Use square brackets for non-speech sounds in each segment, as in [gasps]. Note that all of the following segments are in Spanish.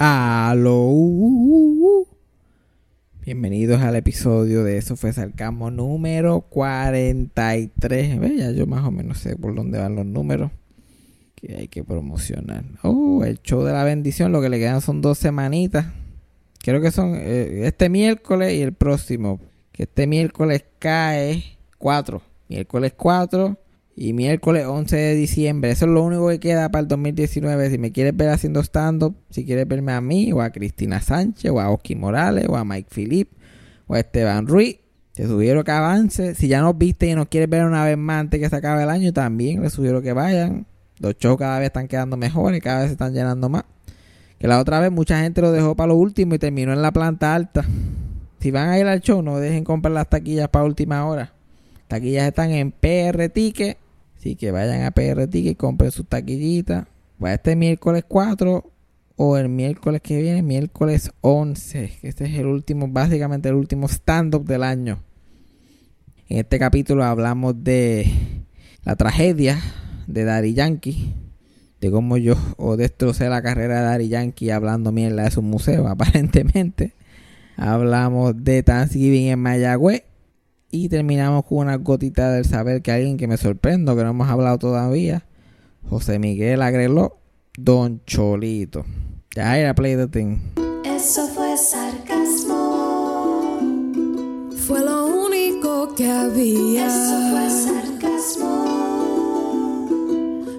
Aló. Bienvenidos al episodio de Eso fue Sarcasmo número 43. Ve, Ya yo más o menos sé por dónde van los números que hay que promocionar. Oh, el show de la bendición, lo que le quedan son dos semanitas. Creo que son eh, este miércoles y el próximo. Que este miércoles cae 4. Miércoles 4 y miércoles 11 de diciembre. Eso es lo único que queda para el 2019. Si me quieres ver haciendo stand-up, si quieres verme a mí, o a Cristina Sánchez, o a Oski Morales, o a Mike Philip, o a Esteban Ruiz, te sugiero que avance. Si ya nos viste y nos quieres ver una vez más antes que se acabe el año, también les sugiero que vayan. Los shows cada vez están quedando mejores, cada vez se están llenando más. Que la otra vez mucha gente lo dejó para lo último y terminó en la planta alta. Si van a ir al show, no dejen comprar las taquillas para última hora. Taquillas están en PR Ticket. Así que vayan a PR Ticket y compren sus taquillitas. Va este miércoles 4 o el miércoles que viene, miércoles 11. Que este es el último, básicamente el último stand-up del año. En este capítulo hablamos de la tragedia de Daddy Yankee. De cómo yo o destrocé la carrera de Daddy Yankee hablando mierda de su museo, [laughs] aparentemente. Hablamos de Thanksgiving en Mayagüez. Y terminamos con una gotita del saber que alguien que me sorprendo, que no hemos hablado todavía. José Miguel Agreló, Don Cholito. Ya era play the thing. Eso fue sarcasmo. Fue lo único que había. Eso fue sarcasmo.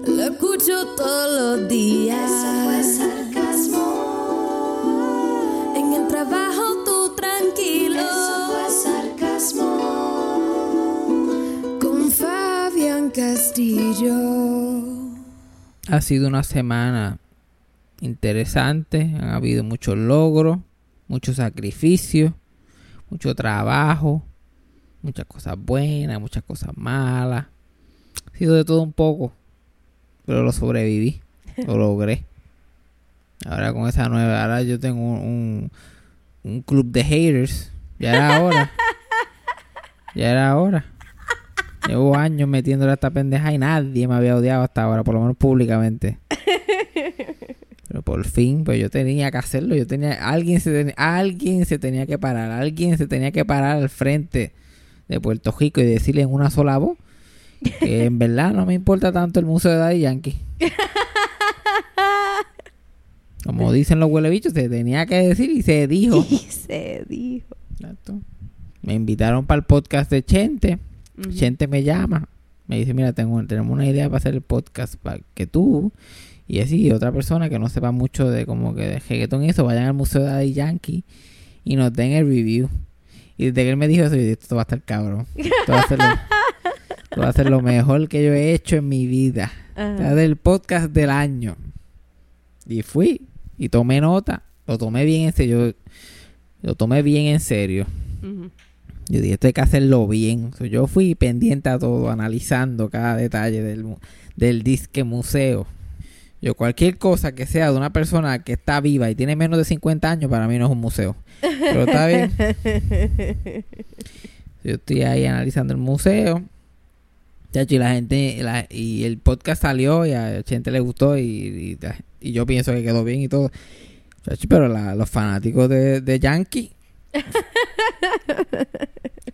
Lo escucho todos los días. Eso fue sarcasmo. En el trabajo Con Fabián Castillo. Ha sido una semana interesante. Han habido muchos logros, muchos sacrificios, mucho trabajo, muchas cosas buenas, muchas cosas malas. Ha sido de todo un poco. Pero lo sobreviví. Lo logré. Ahora con esa nueva, ahora yo tengo un, un, un club de haters. Ya era hora. Ya era hora. Llevo años metiéndole a esta pendeja y nadie me había odiado hasta ahora, por lo menos públicamente. Pero por fin, pues yo tenía que hacerlo. Yo tenía, alguien se, ten- alguien se tenía que parar, alguien se tenía que parar al frente de Puerto Rico y decirle en una sola voz que en verdad no me importa tanto el museo de Daddy Yankee. Como dicen los huelebichos, se tenía que decir y se dijo. Y se dijo. Exacto. Me invitaron para el podcast de Chente. Ujú. Chente me llama. Me dice, mira, tengo, tenemos una idea para hacer el podcast para que tú y así otra persona que no sepa mucho de como que de reggaetón y eso, vayan al Museo de Daddy Yankee y nos den el review. Y desde que él me dijo eso, yo dije, esto va a estar cabrón. Esto va a ser lo, [laughs] esto va a ser lo mejor que yo he hecho en mi vida. Ajá. Este es del podcast del año. Y fui y tomé nota. Lo tomé bien en serio. Yo- Lo tomé bien en serio. Ujú. Yo dije, esto hay que hacerlo bien. So, yo fui pendiente a todo, analizando cada detalle del, del disque museo. Yo cualquier cosa que sea de una persona que está viva y tiene menos de 50 años, para mí no es un museo. Pero está bien. [laughs] Yo estoy ahí analizando el museo. Y la gente, la- y el podcast salió y a la gente le gustó y, y, y yo pienso que quedó bien y todo. Pero la- los fanáticos de, de Yankee, [laughs]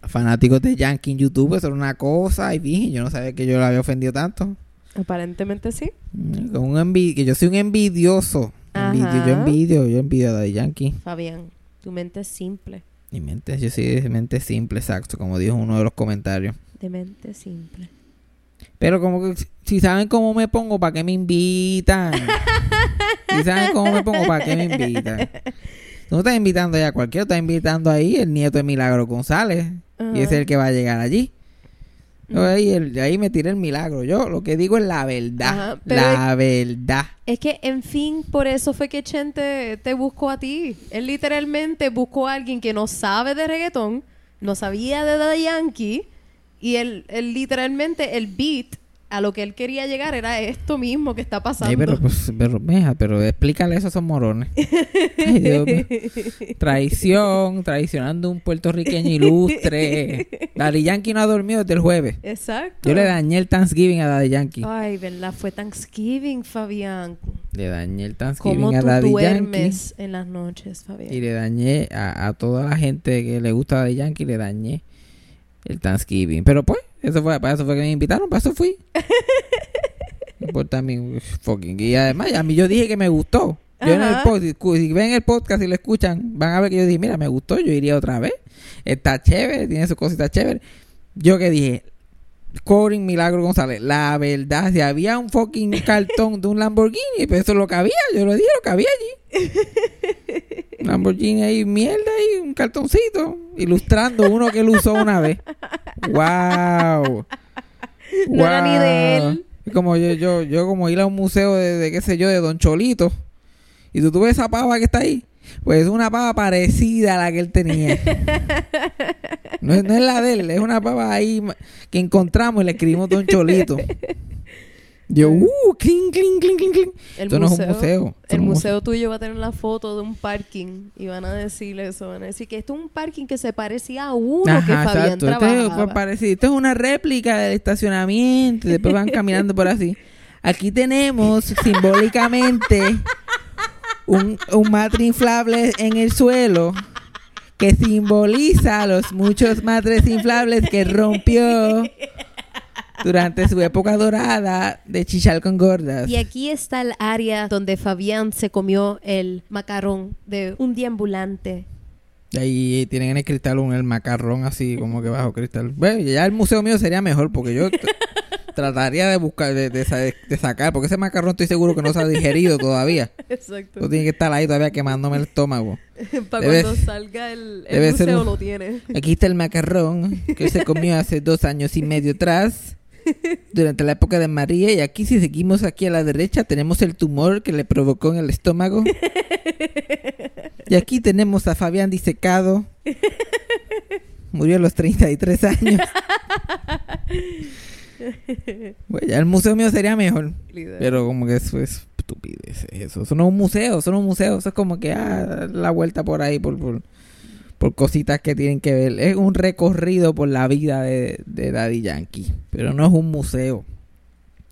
fanáticos de Yankee en YouTube, eso era una cosa y dije, yo no sabía que yo lo había ofendido tanto. Aparentemente sí. Mm, un envi- que yo soy un envidioso. Envidio- yo envidio, yo envidio a Daddy Yankee. Fabián, tu mente es simple. Mi mente, yo soy de mente simple, exacto, como dijo uno de los comentarios. De mente simple. Pero como que si saben cómo me pongo, ¿para qué me invitan? [laughs] si saben cómo me pongo, ¿para qué me invitan? Tú no estás invitando a cualquiera, estás invitando ahí el nieto de Milagro González. Y es el que va a llegar allí. Ahí, el- ahí me tiré el milagro. Yo lo que digo es la verdad. Ajá, la verdad. Es que, en fin, por eso fue que Chente te buscó a ti. Él literalmente buscó a alguien que no sabe de reggaetón, no sabía de Daddy Yankee, y él, él literalmente, el beat a lo que él quería llegar era esto mismo que está pasando. Ay, pero, pues, pero, mija, pero explícale eso a esos morones. Ay, Dios mío. [laughs] Traición, traicionando un puertorriqueño ilustre. Daddy Yankee no ha dormido desde el jueves. Exacto. Yo le dañé el Thanksgiving a Daddy Yankee. Ay, ¿verdad? Fue Thanksgiving, Fabián. Le dañé el ¿Cómo Thanksgiving a tú Daddy Yankee. duermes en las noches, Fabián? Y le dañé a, a toda la gente que le gusta Daddy Yankee, le dañé el Thanksgiving. Pero pues, eso fue, para eso fue que me invitaron, para eso fui. [laughs] Por también, fucking. Y además, a mí yo dije que me gustó. Yo en el podcast, si ven el podcast y lo escuchan, van a ver que yo dije, mira, me gustó, yo iría otra vez. Está chévere, tiene sus cositas chéveres. Yo que dije, Corin Milagro González, la verdad, si había un fucking [laughs] cartón de un Lamborghini, pues eso es lo que había, yo lo dije, lo que había allí. [laughs] Lamborghini ahí, mierda ahí, un cartoncito, ilustrando uno que él usó una vez. ¡Wow! [laughs] No era ni de él. Como yo, yo, yo como ir a un museo de, de qué sé yo, de Don Cholito. Y tú, tú ves esa pava que está ahí. Pues es una pava parecida a la que él tenía. [laughs] No es, no es la de él, es una pava ahí que encontramos y le escribimos Don Cholito. Yo, [laughs] uh, clink, clink, clink, clink. El Esto no es un museo. El un museo tuyo va a tener la foto de un parking y van a decir eso, van a decir que esto es un parking que se parecía a uno que Fabián exacto. Esto es, trabajaba. parecido. Esto es una réplica del estacionamiento. y Después van [laughs] caminando por así. Aquí tenemos simbólicamente un, un matre inflable en el suelo que simboliza los muchos matres inflables que rompió durante su época dorada de chichal con gordas. Y aquí está el área donde Fabián se comió el macarrón de un día ambulante. Y ahí tienen en el cristal un el macarrón así como que bajo cristal. Bueno, ya el museo mío sería mejor porque yo trataría de buscar, de, de sa- de sacar, porque ese macarrón estoy seguro que no se ha digerido todavía. [laughs] Exacto. Eso tiene que estar ahí todavía quemándome el estómago. [laughs] Para debe- cuando salga el, el debe ser museo un- lo tiene. [laughs] Aquí está el macarrón que se comió hace dos años y medio atrás. Durante la época de María y aquí si seguimos aquí a la derecha tenemos el tumor que le provocó en el estómago. Y aquí tenemos a Fabián disecado. Murió a los 33 años. Bueno, ya el museo mío sería mejor. Pero como que eso es estupidez. Eso, eso no es un museo, eso no es un museo. Eso es como que ah, la vuelta por ahí por, por, por cositas que tienen que ver. Es un recorrido por la vida de, de Daddy Yankee. Pero no es un museo.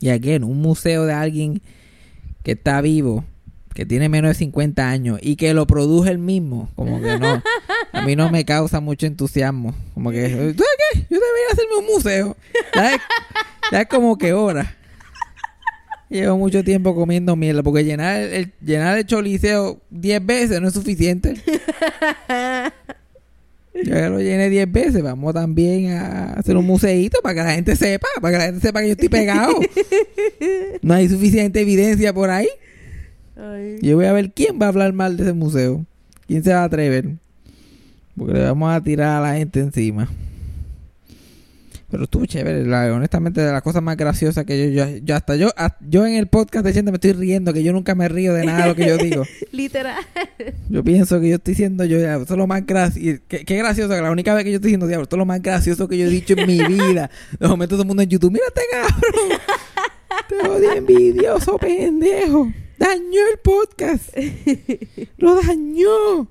Y aquí un museo de alguien que está vivo, que tiene menos de 50 años y que lo produce él mismo. Como que no. A mí no me causa mucho entusiasmo. Como que, ¿tú sabes qué? Yo debería hacerme un museo. Ya es, como que hora. Llevo mucho tiempo comiendo mierda porque llenar el, el- llenar el choliseo 10 veces no es suficiente. Yo ya lo llené 10 veces. Vamos también a hacer un museíto para que la gente sepa, para que la gente sepa que yo estoy pegado. No hay suficiente evidencia por ahí. Ay. Yo voy a ver quién va a hablar mal de ese museo. ¿Quién se va a atrever? Porque le vamos a tirar a la gente encima. Pero estuvo chévere, la- honestamente, de las cosas más graciosas que yo, yo, yo hasta yo, a- yo en el podcast de gente me estoy riendo, que yo nunca me río de nada de lo que yo digo. [laughs] Literal. Yo pienso que yo estoy siendo yo, esto es lo más gracioso. Qué, qué gracioso, que la única vez que yo estoy diciendo, diablo, esto es lo más gracioso que yo he dicho en mi vida. De momento todo el mundo en YouTube, mira este cabrón. [laughs] Te odio envidioso, pendejo. Dañó el podcast. Lo dañó.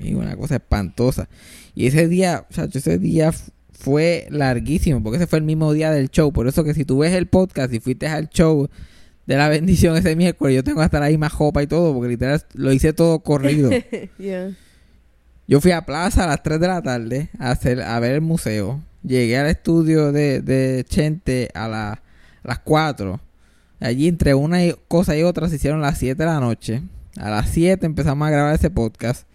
Mío, una cosa espantosa. Y ese día, chacho, ese día fue larguísimo, porque ese fue el mismo día del show. Por eso que si tú ves el podcast y fuiste al show de la bendición ese miércoles, yo tengo estar ahí más jopa y todo, porque literal lo hice todo corrido. [laughs] Yeah. Yo fui a plaza a las 3 de la tarde a, hacer, a ver el museo. Llegué al estudio de, de Chente a, la- a las 4. Allí entre una cosa y otra se hicieron las 7 de la noche. A las 7 empezamos a grabar ese podcast.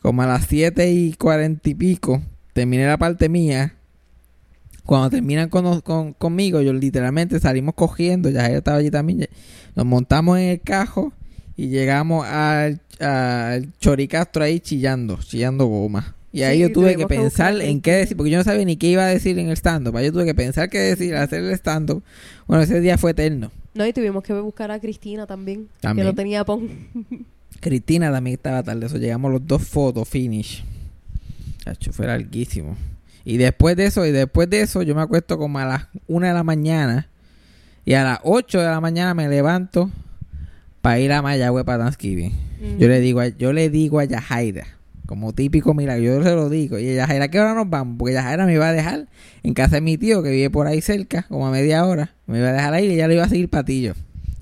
Como a las 7 y 40 y pico terminé la parte mía. Cuando terminan con, con- conmigo, yo literalmente salimos cogiendo. Ya ella estaba allí también. Nos montamos en el cajo y llegamos al, al Choricastro ahí chillando, chillando goma. Y ahí Sí, yo tuve que pensar en qué decir, porque yo no sabía ni qué iba a decir en el stand-up. Yo tuve que pensar qué decir, hacer el stand-up. Bueno, ese día fue eterno. No, y tuvimos que buscar a Cristina también. También. Que no tenía pon. Cristina también estaba tarde, eso llegamos los dos fotos finish. Chacho, fue larguísimo. Y después de eso, y después de eso, yo me acuesto como a las 1 de la mañana. Y a las 8 de la mañana me levanto para ir a Mayagüe para Thanksgiving. Yo le digo a, yo le digo a Yajaira, como típico milagro, yo se lo digo. Y Yajaira, ¿a qué hora nos vamos? Porque Yajaira me iba a dejar en casa de mi tío, que vive por ahí cerca, como a media hora. Me iba a dejar ahí y ella le iba a seguir patillo.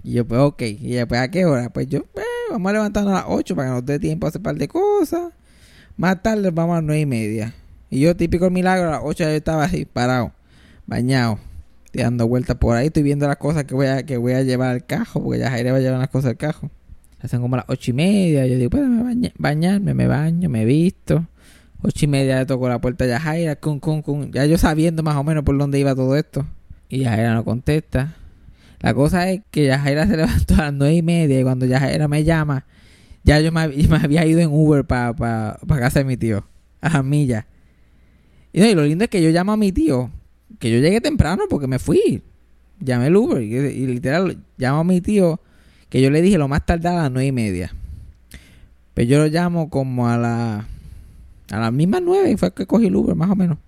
Y yo, pues, ok. Y ella, pues, ¿a qué hora? Pues yo, pues, vamos a levantarnos a las 8 para que nos dé tiempo a hacer un par de cosas. Más tarde vamos a las 9 y media. Y yo, típico milagro, a las 8 ya yo estaba así, parado, bañado, dando vueltas por ahí. Estoy viendo las cosas que voy a, que voy a llevar al cajo, porque ya Jaire va a llevar las cosas al cajo. Hacen como las 8 y media. Yo digo, pues, me baña- bañarme, me baño, me visto. 8 y media le tocó la puerta a Yajaira, cum, cum, cum. Ya yo sabiendo más o menos por dónde iba todo esto. Y Yajaira no contesta. La cosa es que Yajaira se [laughs] levantó a las 9 y media y cuando Yajaira me llama, ya yo me, [laughs] me había ido en Uber para pa, pa casa de mi tío, a las millas. Y, no, y lo lindo es que yo llamo a mi tío, que yo llegué temprano porque me fui. Llamé el Uber y, y literal llamo a mi tío, que yo le dije lo más tarde a las 9 y media. Pero yo lo llamo como a la a las mismas 9 y fue que cogí el Uber, más o menos.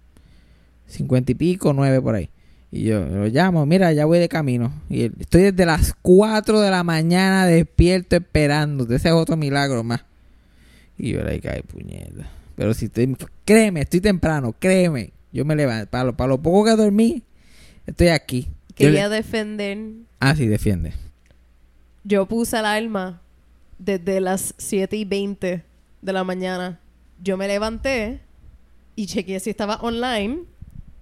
50 y pico, 9 por ahí. Y yo lo llamo, mira, ya voy de camino. Y estoy desde las 4 de la mañana despierto esperando. Ese es otro milagro más. Y yo le cae puñeta. Pero si estoy, créeme, estoy temprano, créeme. Yo me levanto. Para lo, para lo poco que dormí, estoy aquí. Yo Quería defender. Ah, sí, defiende. Yo puse alarma desde las 7 y 20 de la mañana. Yo me levanté y chequeé si estaba online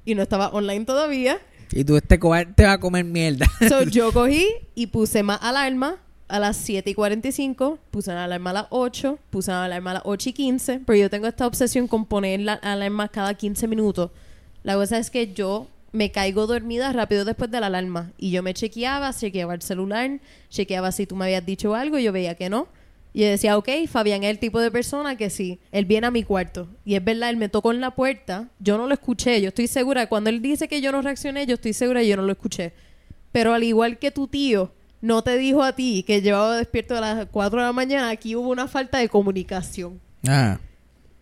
y no estaba online todavía. Y tú, este cobarde te va a comer mierda. [laughs] So, yo [laughs] cogí y puse más alarma a las 7 y 45, puse una alarma a las 8, puse una alarma a las 8 y 15, pero yo tengo esta obsesión con poner la alarma cada 15 minutos. La cosa es que yo me caigo dormida rápido después de la alarma y yo me chequeaba, chequeaba el celular, chequeaba si tú me habías dicho algo y yo veía que no. Y yo decía, ok, Fabián es el tipo de persona que sí, él viene a mi cuarto. Y es verdad, él me tocó en la puerta, yo no lo escuché, yo estoy segura, cuando él dice que yo no reaccioné, yo estoy segura que yo no lo escuché. Pero al igual que tu tío no te dijo a ti que llevaba despierto a las 4 de la mañana, aquí hubo una falta de comunicación. Ah.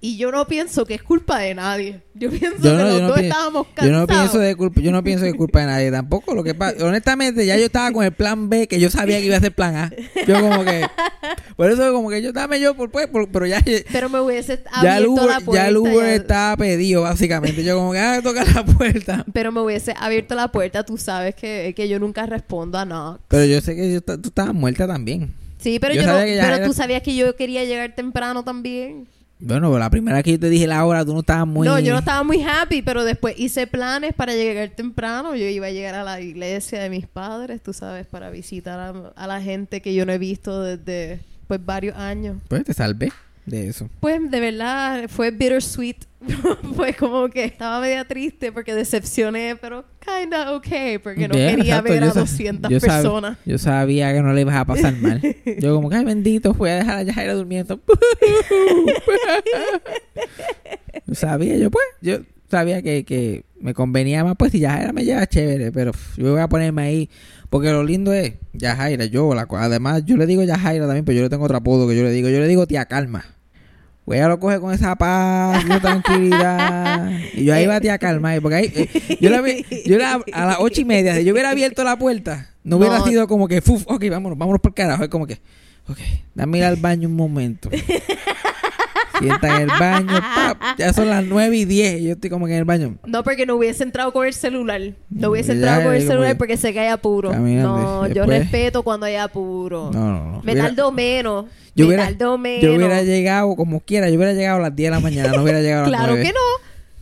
Y yo no pienso que es culpa de nadie. Yo pienso Yo que no, los yo no dos estábamos Yo cansados. no pienso de culpa, yo no pienso que es culpa de nadie tampoco. Lo que pasa, honestamente, ya yo estaba con el plan B que yo sabía que iba a ser plan A. Yo como que, por eso como que yo dame yo por pues, pero ya, Pero me hubiese ya abierto Uber, la puerta. ya el Uber ya- estaba pedido básicamente. Yo como que ah, toca la puerta. Pero me hubiese abierto la puerta. Tú sabes que, que yo nunca respondo a nada. Pero yo sé que yo tú estabas muerta también. Sí, pero Yo yo, no- pero era- tú sabías que yo quería llegar temprano también. Bueno, la primera vez que yo te dije la hora, tú no estabas muy. No, yo no estaba muy happy, pero después hice planes para llegar temprano. Yo iba a llegar a la iglesia de mis padres, tú sabes, para visitar a, a la gente que yo no he visto desde pues varios años. Pues te salvé de eso. Pues de verdad fue bittersweet. [laughs] fue como que estaba media triste porque decepcioné, pero kinda okay, porque no quería exacto, ver yo a sa- 200 yo sab- personas. yo sabía que no le ibas a pasar mal. Yo como que, ay, bendito, fui a dejar a Yajaira durmiendo. Yo [laughs] sabía, yo pues, yo sabía que, que me convenía más, pues si Yajaira me lleva chévere, pero pff, yo voy a ponerme ahí. Porque lo lindo es, Yajaira, yo, la, además, yo le digo Yajaira también, pero yo le tengo otro apodo que yo le digo, yo le digo tía calma. Pues ella lo coge con esa paz, tranquilidad. Y yo ahí va tía calma. Porque ahí, eh, yo, la, vi- yo la- a las ocho y media, si yo hubiera abierto la puerta, no hubiera No. sido como que, fuf, ok, vámonos, vámonos por carajo. Es como que, ok, dame ir al baño un momento. [laughs] Sienta en el baño, pap, ya son las nueve y diez y yo estoy como que en el baño. No, porque no hubiese entrado con el celular. No hubiese Ya, entrado con el celular porque sé que hay apuro. No, yo respeto cuando hay apuro. No, no, no. Me Hubiera- tardo menos. yo me hubiera, tardo menos. yo hubiera llegado como quiera, yo hubiera llegado a las 10 de la mañana, no hubiera llegado a las [laughs] Claro 9. que no.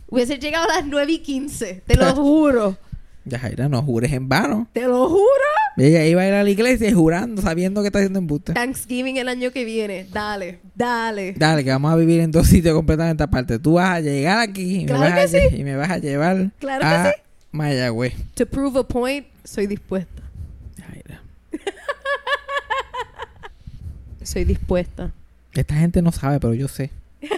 Hubiese llegado a las 9 y 15. Te lo [laughs] juro. Yajaira, no jures en vano. Te lo juro. Ella iba a ir a la iglesia jurando, sabiendo que está haciendo embuste. Thanksgiving el año que viene. Dale, dale. Dale, que vamos a vivir en dos sitios completamente aparte. Tú vas a llegar aquí y, Claro me, vas que a, sí. y me vas a llevar Claro que a sí. Mayagüez. To prove a point, soy dispuesta. [laughs] Soy dispuesta. Esta gente no sabe, pero yo sé. [laughs]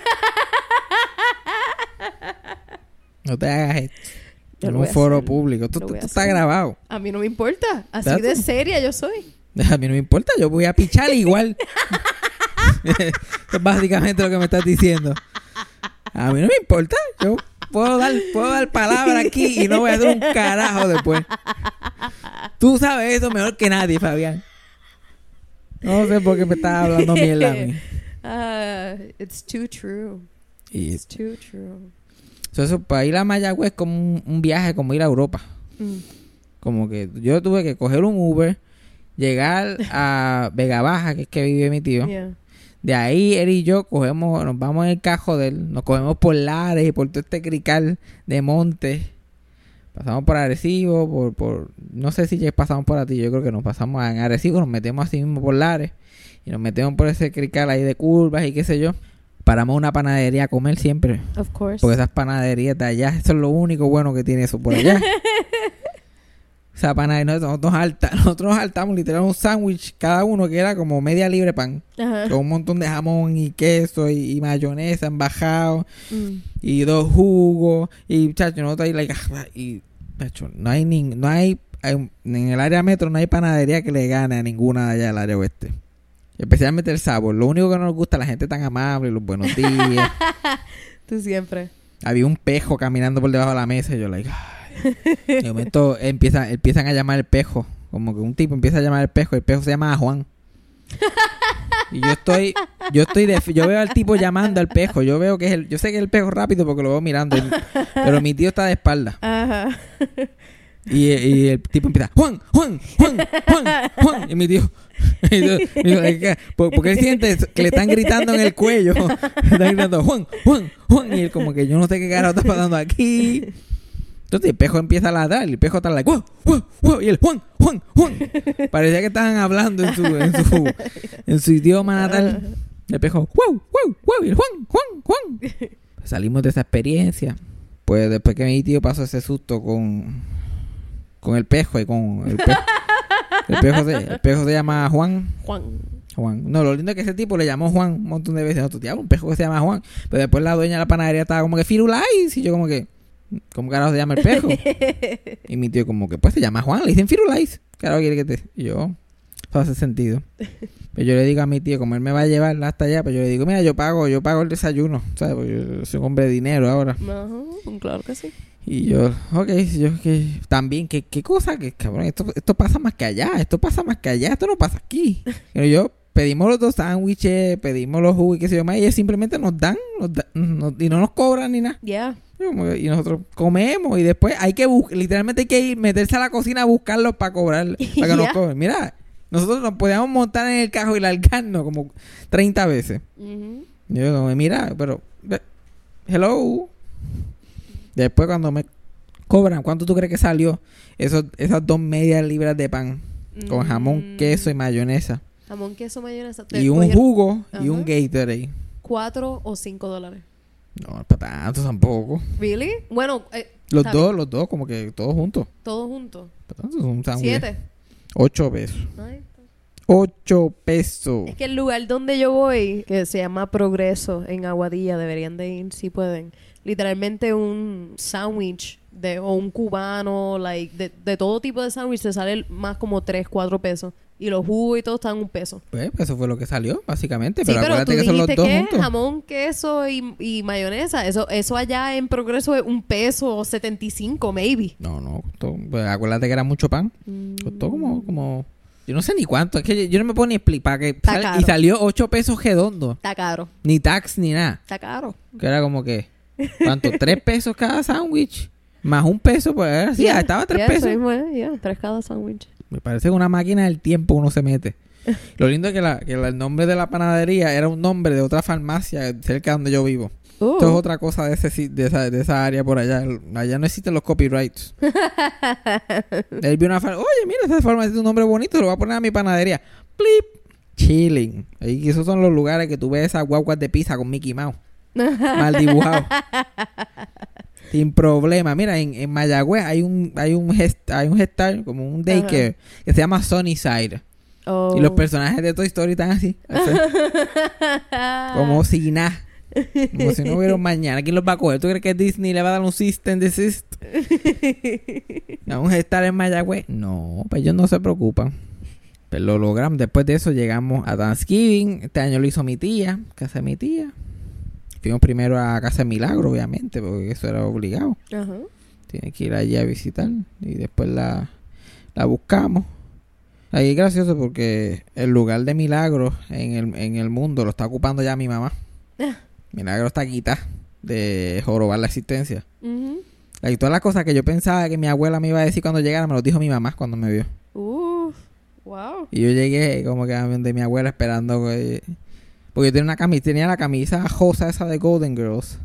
No te hagas esto. Yo en un fue hacer. público. Esto, esto está grabado. A mí no me importa. Así That's de it. seria yo soy. [laughs] A mí no me importa, yo voy a pichar igual. Esto [laughs] es básicamente lo que me estás diciendo. A mí no me importa, yo puedo dar, puedo dar palabra aquí y no voy a hacer un carajo después. Tú sabes eso mejor que nadie, Fabián. No sé por qué me estás hablando mierda a mí. [laughs] Ah, it's too true. It's too true. Eso, para ir a Mayagüez es como un, un viaje, como ir a Europa. Mm. Como que yo tuve que coger un Uber, llegar [laughs] a Vega Baja, que es que vive mi tío. Yeah. De ahí él y yo cogemos, nos vamos en el cajo de él, nos cogemos por Lares y por todo este crical de monte. Pasamos por Arecibo, por, por, no sé si ya pasamos por ti, yo creo que nos pasamos en Arecibo, nos metemos así mismo por Lares y nos metemos por ese crical ahí de curvas y qué sé yo. Paramos una panadería a comer siempre, Of course. porque esas panaderías de allá, eso es lo único bueno que tiene eso por allá. [laughs] Esa panadería, nosotros, nos alta- nosotros nos saltamos literal un sándwich cada uno que era como media libre pan Ajá. con un montón de jamón y queso y, y mayonesa embajado Mm. y dos jugos y chacho no ahí like, ah, y chacho, no hay ni, no hay hay- en el área metro no hay panadería que le gane a ninguna de allá del área oeste especialmente el sabor. Lo único que no nos gusta es la gente tan amable los buenos [laughs] días. Tú siempre. había un pejo caminando por debajo de la mesa y yo like ay. de momento empiezan empiezan a llamar el pejo. Como que un tipo empieza a llamar el pejo y el pejo se llama Juan. Y yo estoy yo estoy de, yo veo al tipo llamando al pejo. Yo veo que es el yo sé que es el pejo rápido porque lo veo mirando. Y- pero mi tío está de espalda. Ajá. y, y el tipo empieza Juan Juan Juan Juan Juan y mi tío [laughs] y yo- y yo, "Es que- por- porque él siente que le están gritando en el cuello le [laughs] [laughs] están gritando Juan Juan Juan y él como que yo no sé qué carajo está pasando aquí entonces el pejo empieza a ladrar el pejo está like "Guau, guau, guau", y el Juan Juan Juan parecía que estaban hablando en su en su, en su idioma natal. El pejo wow wow wow y el Juan Juan Juan salimos de esa experiencia. Pues después que mi tío pasó ese susto con con el pejo y con el pejo el pejo se, el pejo se llama Juan Juan. Juan. No, lo lindo es que ese tipo le llamó Juan un montón de veces. Nosotros, diablo, un pejo que se llama Juan. Pero después la dueña de la panadería estaba como que Firulais. Y yo como que, ¿cómo carajo se llama el pejo? [laughs] y mi tío como que, pues se llama Juan. Le dicen Firulais. Carajo quiere que te... Y yo, eso hace sentido. Pero yo le digo a mi tío, como él me va a llevar hasta allá, pues yo le digo, mira, yo pago, yo pago el desayuno. ¿Sabes? Porque yo soy un hombre de dinero ahora. Ajá. Claro que sí. Y yo, ok, yo que también, ¿qué, qué cosa? Que cabrón, esto, esto pasa más que allá, esto pasa más que allá, esto no pasa aquí. [laughs] Pero yo pedimos los dos sándwiches, pedimos los jugos y qué sé yo más, y ellos simplemente nos dan, nos da- nos- y no nos cobran ni nada. Yeah. Y nosotros comemos y después hay que buscar, literalmente hay que ir, meterse a la cocina a buscarlos para cobrar, [laughs] para que nos Ya. cobren. Mira, nosotros nos podíamos montar en el carro y largarnos como 30 veces. Yo como, mira, pero... Hello. Después cuando me cobran, ¿cuánto tú crees que salió? Esos, esas dos medias libras de pan. Con jamón, Mm. queso y mayonesa. Jamón, queso, mayonesa. Y un jugo y un Gatorade. Cuatro o cinco dólares. No, para tanto tampoco. ¿Really? Bueno, eh, Los dos, bien. los dos, como que todos juntos. Todos juntos. Para tanto es un sándwich. Siete. Ocho pesos. Ay. Ocho pesos. Es que el lugar donde yo voy, que se llama Progreso en Aguadilla, deberían de ir si pueden. Literalmente un sándwich de o un cubano, like de, de todo tipo de sándwich te sale más como 3, 4 pesos. Y los jugos y todo están un peso. Pues eso fue lo que salió, básicamente. Sí, pero pero tú acuérdate que son los dos que juntos. jamón, queso y, y mayonesa. Eso eso allá en Progreso es un peso o 75, maybe. No, no, costó. Pues acuérdate que era mucho pan. Costó como, como. Yo no sé ni cuánto. Es que yo, no me puedo ni explicar. Que Está sal- caro. y salió ocho pesos redondo. Está caro. Ni tax ni nada. Está caro. Que era como que. [laughs] ¿Cuánto? ¿Tres pesos cada sándwich? Más un peso, pues era así. Estaba tres yeah, pesos. tres cada sándwich. Me parece que una máquina del tiempo uno se mete. [laughs] Lo lindo es que, la, que la- el nombre de la panadería era un nombre de otra farmacia cerca de donde yo vivo. Oh. Esto es otra cosa de, ese, de, esa, de esa área por allá. Allá no existen los copyrights. [laughs] Él vio una farmacia. Oye, mira, esa farmacia tiene un nombre bonito. Lo voy a poner a mi panadería. Plip. Chilling. Ahí, esos son los lugares que tú ves esas guaguas de pizza con Mickey Mouse. Mal dibujado. [laughs] Sin problema. Mira, en, en Mayagüez hay un hay un gest, hay un gestal, como un daycare, que se llama Sunnyside. Oh. Y los personajes de Toy Story están así. [laughs] como si nada. Como si no hubiera mañana. ¿Quién los va a coger? ¿Tú crees que Disney le va a dar un system desist? [laughs] ¿A un gestal en Mayagüez? No, pues ellos no se preocupan. Pero lo logramos. Después de eso llegamos a Thanksgiving. Este año lo hizo mi tía, casa de mi tía. fuimos primero a Casa de Milagro, obviamente, porque eso era obligado. Ajá. Tiene que ir allí a visitar y después la, la buscamos. Ahí es gracioso porque el lugar de Milagro en el, en el mundo lo está ocupando ya mi mamá. Ah. Milagro está quita de jorobar la existencia. Ujú. Y todas las cosas que yo pensaba que mi abuela me iba a decir cuando llegara, me lo dijo mi mamá cuando me vio. Uf. Wow. Y yo llegué como que de mi abuela esperando que... Porque yo tenía una camisa, tenía la camisa rosa esa de Golden Girls.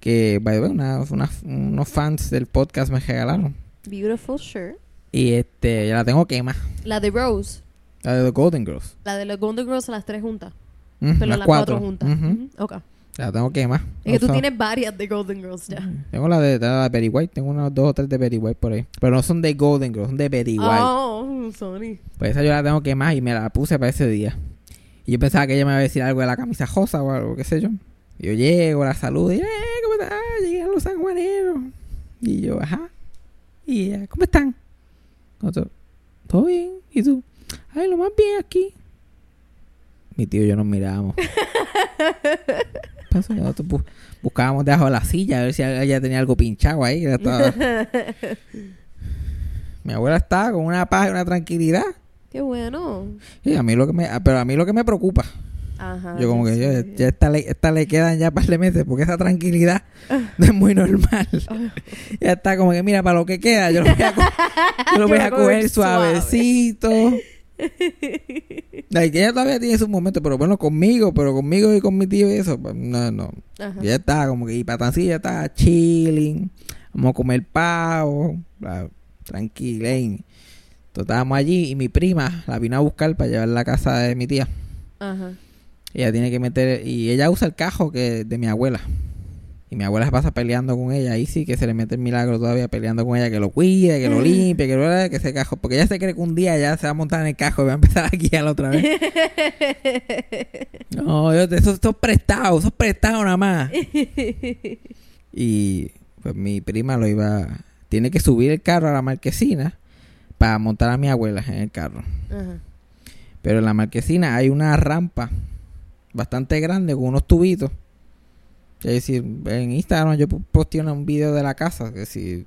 Que, by the way, una- una- unos fans del podcast me regalaron. Beautiful shirt. Y este, ya la tengo quema. La de Rose. La de The Golden Girls. La de los Golden Girls, las tres juntas. Ujú, Pero las las cuatro. cuatro, juntas. Ujú. Ujú. La tengo quema. Es que tú tienes varias de Golden Girls ya. Tengo la de, la de Betty White. Tengo unas dos o tres de Betty White por ahí. Pero no son de Golden Girls, son de Betty White. Oh, Sony. Pues esa yo la tengo quemada y me la puse para ese día. Y yo pensaba que ella me iba a decir algo de la camisa rosa o algo, qué sé yo. Y yo llego, la saludo y, eh, ¿cómo estás? Llegué a los sanjuaneros. Y yo, ajá. Y ella, ¿cómo están? Nosotros, todo bien. ¿Y tú? Ay, lo más bien aquí. Mi tío y yo nos mirábamos. [laughs] Pasó, nosotros bu- buscábamos debajo de la silla a ver si ella tenía algo pinchado ahí. estaba- [laughs] Mi abuela estaba con una paz y una tranquilidad. Qué bueno. Sí, a mí lo que me, pero a mí lo que me preocupa, Ajá. yo como que yo, ya esta le, esta le quedan ya par de meses porque esa tranquilidad [laughs] no es muy normal. [laughs] ya está como que mira para lo que queda, yo lo voy a, co- yo lo voy a coger suavecito. [laughs] Like, que ella todavía tiene sus momentos, pero bueno, conmigo, pero conmigo y con mi tío y eso, pues, no, no. Ajá. Ya está, como que y patancilla está chilling, vamos a comer pavo, bla, tranquilen. Entonces estábamos allí y mi prima la vino a buscar para llevar a la casa de mi tía. Ajá. Ella tiene que meter, y ella usa el cajo que de mi abuela. Y mi abuela se pasa peleando con ella. Ahí sí que se le mete el milagro todavía peleando con ella, que lo cuide, que lo [laughs] limpie, que lo que ese cajo. Porque ella se cree que un día ya se va a montar en el cajo y va a empezar [laughs] a guiar otra vez. [laughs] No, yo, eso, eso es prestado, eso es prestado nada más. Y pues mi prima lo iba, tiene que subir el carro a la marquesina para montar a mi abuela en el carro. Ajá. Pero en la marquesina hay una rampa bastante grande con unos tubitos. Es decir, en Instagram yo una- un video de la casa. Que si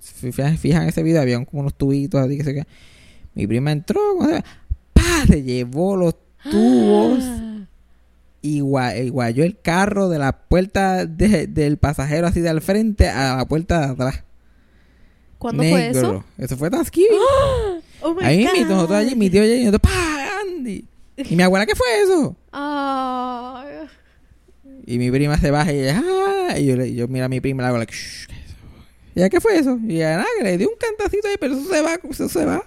fijan, ese video, había como unos tubitos así que se. Mi prima entró, cuando se- ¡pa! Se llevó los tubos y gua- y guayó el carro de la puerta de- del pasajero así de al frente a la puerta de atrás. ¿Cuándo fue eso? Eso fue Thanksgiving. [gasps] Oh Ahí mismo, nosotros allí, mi tío allí, y ¡pa! Andy. Y mi abuela, ¿qué fue eso? Ay. Y mi prima se baja y ella, ¡ah! Y yo, yo miro a mi prima y le hago, like, "Shh, ¿qué es eso?". Y ella, ¿qué fue eso? Y ella, nada, que le dio un cantacito ahí, pero eso se va, eso se va.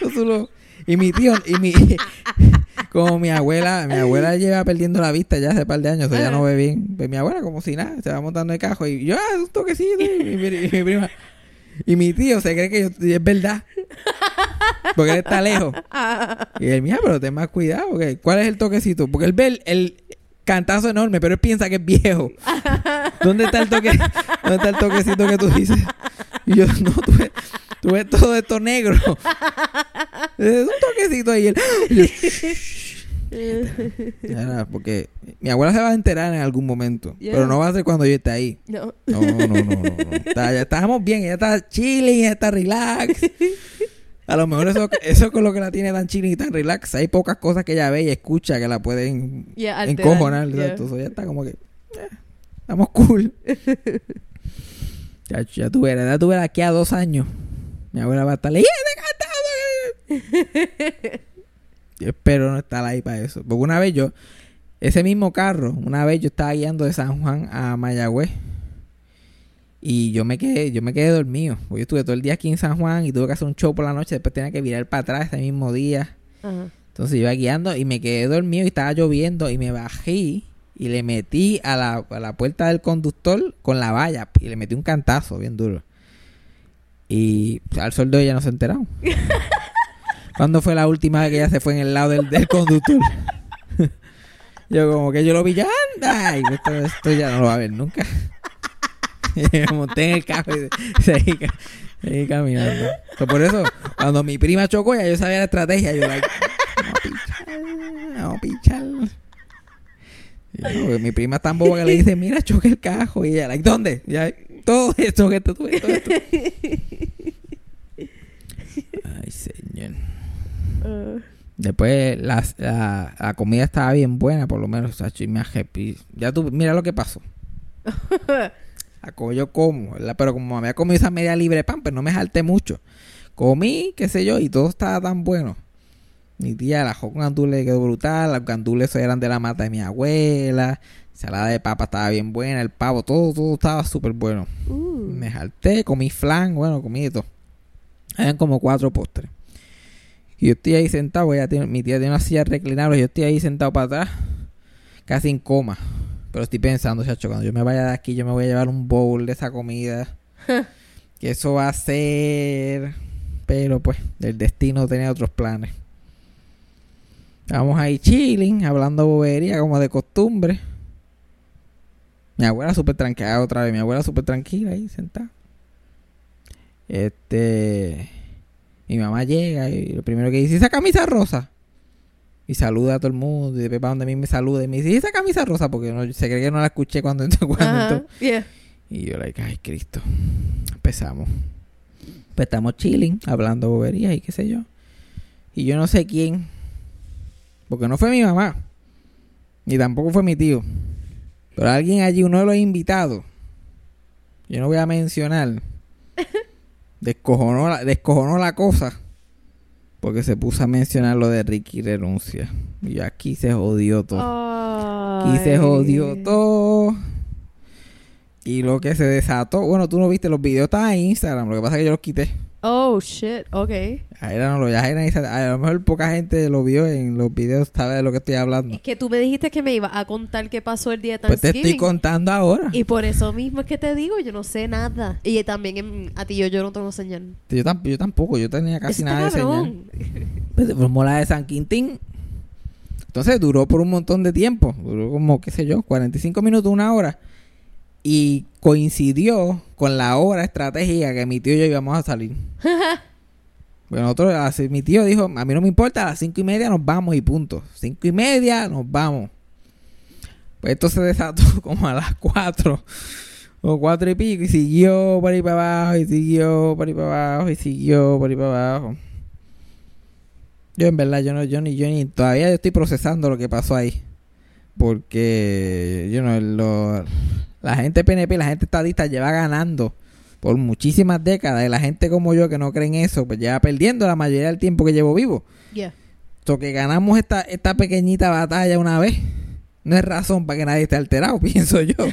Eso [laughs] Y mi tío, y mi, [laughs] como mi abuela, mi abuela lleva perdiendo la vista ya hace par de años, o sea, ya no ve bien. Mi abuela, como si nada, se va montando el cajo y yo, ah, un toquecito. Y mi, prima, y mi tío se cree que yo, es verdad. Porque él está lejos. Y él, mira, pero ten más cuidado. Porque, ¿Cuál es el toquecito? Porque él ve el cantazo enorme, pero él piensa que es viejo. [laughs] ¿Dónde está el toque? ¿Dónde está el toquecito que tú dices? Y yo, no, tú ves, tú ves todo esto negro. Es un toquecito ahí. Era porque mi abuela se va a enterar en algún momento. Yeah. Pero no va a ser cuando yo esté ahí. No. No, no, no, no. no. Está- ya estábamos bien, ella está chilling, ella está relax. [laughs] A lo mejor eso, eso es con lo que la tiene tan chilling y tan relax. Hay pocas cosas que ella ve y escucha que la pueden Yeah, encojonar. yeah. exacto. So, ya está como que. eh, estamos cool. [laughs] ya, ya tuve, ya tuve aquí a dos años. Mi abuela va a estar leyendo. [laughs] Yo espero no estar ahí para eso. Porque una vez yo, ese mismo carro, una vez yo estaba guiando de San Juan a Mayagüez. Y yo me quedé, yo me quedé dormido. Porque yo estuve todo el día aquí en San Juan y tuve que hacer un show por la noche. Después tenía que virar para atrás ese mismo día. Ajá. Entonces iba guiando y me quedé dormido y estaba lloviendo y me bajé y le metí a la, a la puerta del conductor con la valla y le metí un cantazo bien duro. Y pues, al sol de hoy ya no se enteraron. [laughs] ¿Cuándo fue la última vez que ella se fue en el lado del, del conductor? [laughs] yo como que yo lo vi ya, anda, y esto, esto ya no lo va a ver nunca. Me [laughs] monté en el carro y seguí, seguí caminando. So, por eso, cuando mi prima chocó, ya yo sabía la estrategia. Yo, like, a pichar, a pichar. Porque mi prima tan boba que le dice, mira, choque el cajo. Y ella, like, ¿dónde? Ya, todo esto, que todo esto, esto. Ay, señor. Uh, Después la, la, la comida estaba bien buena, por lo menos. Sacho, y me. Ya tú, mira lo que pasó. [laughs] A co- yo como, ¿verdad? pero como me había comido esa media libre de pan, pues no me jalté mucho. Comí, qué sé yo, y todo estaba tan bueno. Mi tía, ajo con gandules quedó brutal. Los gandules eran de la mata de mi abuela. Ensalada de papa estaba bien buena. El pavo, todo, todo estaba súper bueno. uh. Me jalté, comí flan, bueno, comí de todo. Habían como cuatro postres. Y yo estoy ahí sentado, ella tiene- mi tía tiene una silla reclinable, yo estoy ahí sentado para atrás, casi en coma. Pero estoy pensando, chacho, cuando yo me vaya de aquí, yo me voy a llevar un bowl de esa comida. que eso va a ser... Pero pues, el destino tenía otros planes. Estábamos ahí chilling, hablando bobería como de costumbre. Mi abuela súper tranquila, otra vez, mi abuela súper tranquila ahí sentada. Este. Mi mamá llega y lo primero que dice, ¿esa camisa rosa? Y saluda a todo el mundo. Y después para donde a mí me saluda y me dice, ¿y esa camisa rosa? Porque no, se cree que no la escuché cuando entró. Cuando Ajá, entró. yeah. Y yo, like, ay, Cristo. Empezamos. Pues estamos chilling, hablando boberías y qué sé yo. Y yo no sé quién. Porque no fue mi mamá. Ni tampoco fue mi tío. Pero alguien allí, uno de los invitados. Yo no voy a mencionar. [laughs] Descojonó la, descojonó la cosa. Porque se puso a mencionar lo de Ricky renuncia. Y aquí se jodió todo. Aquí se jodió todo. Y lo que se desató, bueno, tú no viste los videos, estaban en Instagram, lo que pasa es que yo los quité. Oh, shit. Ok. Ahora no lo Instagram. A lo mejor poca gente lo vio en los videos, sabe de lo que estoy hablando. Es que tú me dijiste que me ibas a contar qué pasó el día de Pues te Thanksgiving. estoy contando ahora. y por eso mismo es que te digo, yo no sé nada. Y también en- a ti yo, yo no tengo señal. Yo, tam- yo tampoco, yo tenía casi nada de señal. Pues la de San Quintín. Entonces duró por un montón de tiempo. Duró como, qué sé yo, 45 minutos, una hora. Y coincidió con la hora estratégica que mi tío y yo íbamos a salir. [laughs] Bueno, nosotros, así, mi tío dijo, a mí no me importa, a las cinco y media nos vamos y punto. Cinco y media nos vamos. Pues esto se desató [laughs] como a las cuatro o cuatro y pico y siguió por ahí para abajo y siguió por ahí para abajo y siguió por ahí para abajo. Yo en verdad, yo no, yo ni, yo ni, todavía yo estoy procesando lo que pasó ahí. Porque, yo no, lo- la gente PNP, la gente estadista lleva ganando por muchísimas décadas y la gente como yo que no cree en eso, pues lleva perdiendo la mayoría del tiempo que llevo vivo. Yeah. So que ganamos esta, esta pequeñita batalla una vez. No es razón para que nadie esté alterado, [laughs] pienso yo. [laughs]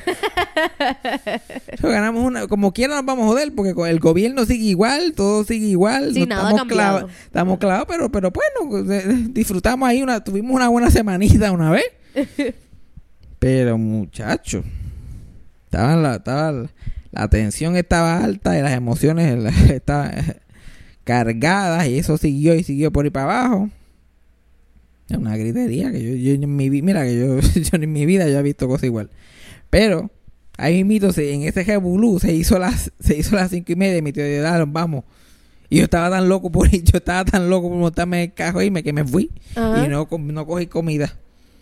So, ganamos una, como quiera nos vamos a joder, porque el gobierno sigue igual, todo sigue igual. Sí, no nada estamos cambiado. clava- estamos clavados, pero, pero bueno, eh, disfrutamos ahí una, tuvimos una buena semanita una vez. [laughs] pero muchacho, estaban la, estaba la, la tensión estaba alta y las emociones la- [laughs] estaban cargadas y eso siguió y siguió por ahí para abajo. Es una gritería que yo, yo en mi mira que yo, [laughs] yo en mi vida yo he visto cosas igual. Pero ahí mismo en ese revolú se hizo las se hizo las cinco y media y mi tío "Dale, vamos. Y yo estaba tan loco por ir, yo estaba tan loco por montarme en el carro y me que me fui Ajá. y no no cogí comida.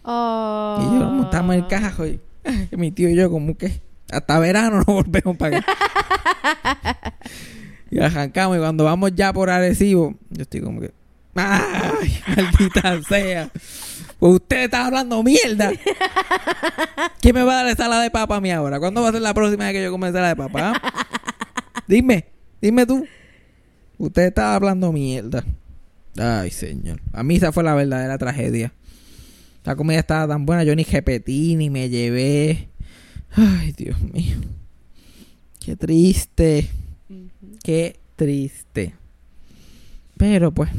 Oh. Y yo montamos en el carro y y mi tío y yo como que hasta verano no volvemos para acá. [laughs] y arrancamos y cuando vamos ya por Arecibo, yo estoy como que ¡Ay, [laughs] maldita sea! Pues usted está hablando mierda. ¿Quién me va a dar ensalada de papa a mí ahora? ¿Cuándo va a ser la próxima vez que yo coma ensalada de papa? ah? Dime, dime tú. Usted está hablando mierda. Ay, señor. A mí esa fue la verdadera tragedia. La comida estaba tan buena, yo ni repetí, ni me llevé. Ay, Dios mío. Qué triste. Qué triste. Pero pues,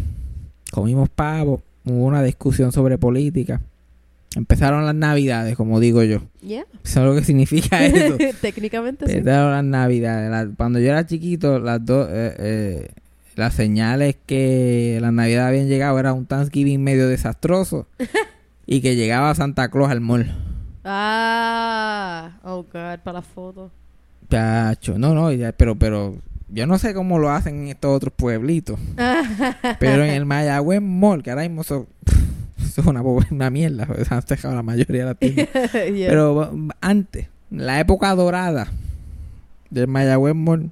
comimos pavo. Hubo una discusión sobre política. Empezaron las navidades, como digo yo. Yeah. Eso es lo que significa [laughs] eso. Técnicamente sí. Empezaron las navidades. La- cuando yo era chiquito, las dos... eh, eh, las señales que las navidades habían llegado era un Thanksgiving medio desastroso [laughs] y que llegaba Santa Claus al mall. Ah. Oh, God, para la foto. Chacho, no, no, ya- pero, pero yo no sé cómo lo hacen en estos otros pueblitos. [laughs] Pero en el Mayagüez Mall, que ahora mismo son, es una, una mierda. [laughs] han cerrado la mayoría de las tiendas. Yeah. Pero antes, la época dorada del Mayagüez Mall,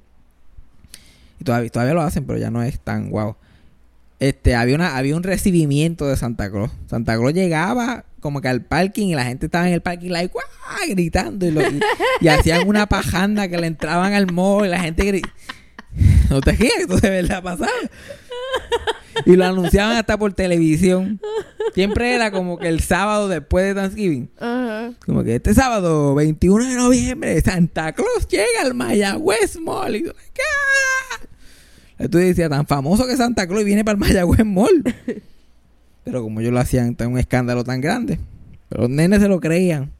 y todavía, todavía lo hacen, pero ya no es tan guau. Este, había una, había un recibimiento de Santa Claus. Santa Claus llegaba como que al parking y la gente estaba en el parking like gritando y, lo- y- y hacían una pajanda que le entraban al mall y la gente gri- no te rías, esto de verdad pasaba. Y lo anunciaban hasta por televisión. Siempre era como que el sábado después de Thanksgiving. Ajá. Como que este sábado, 21 de noviembre, Santa Claus llega al Mayagüez Mall. Y yo, ¿qué? Tú decías, tan famoso que Santa Claus viene para el Mayagüez Mall. [laughs] Pero como ellos lo hacían, tan un escándalo tan grande. Pero los nenes se lo creían.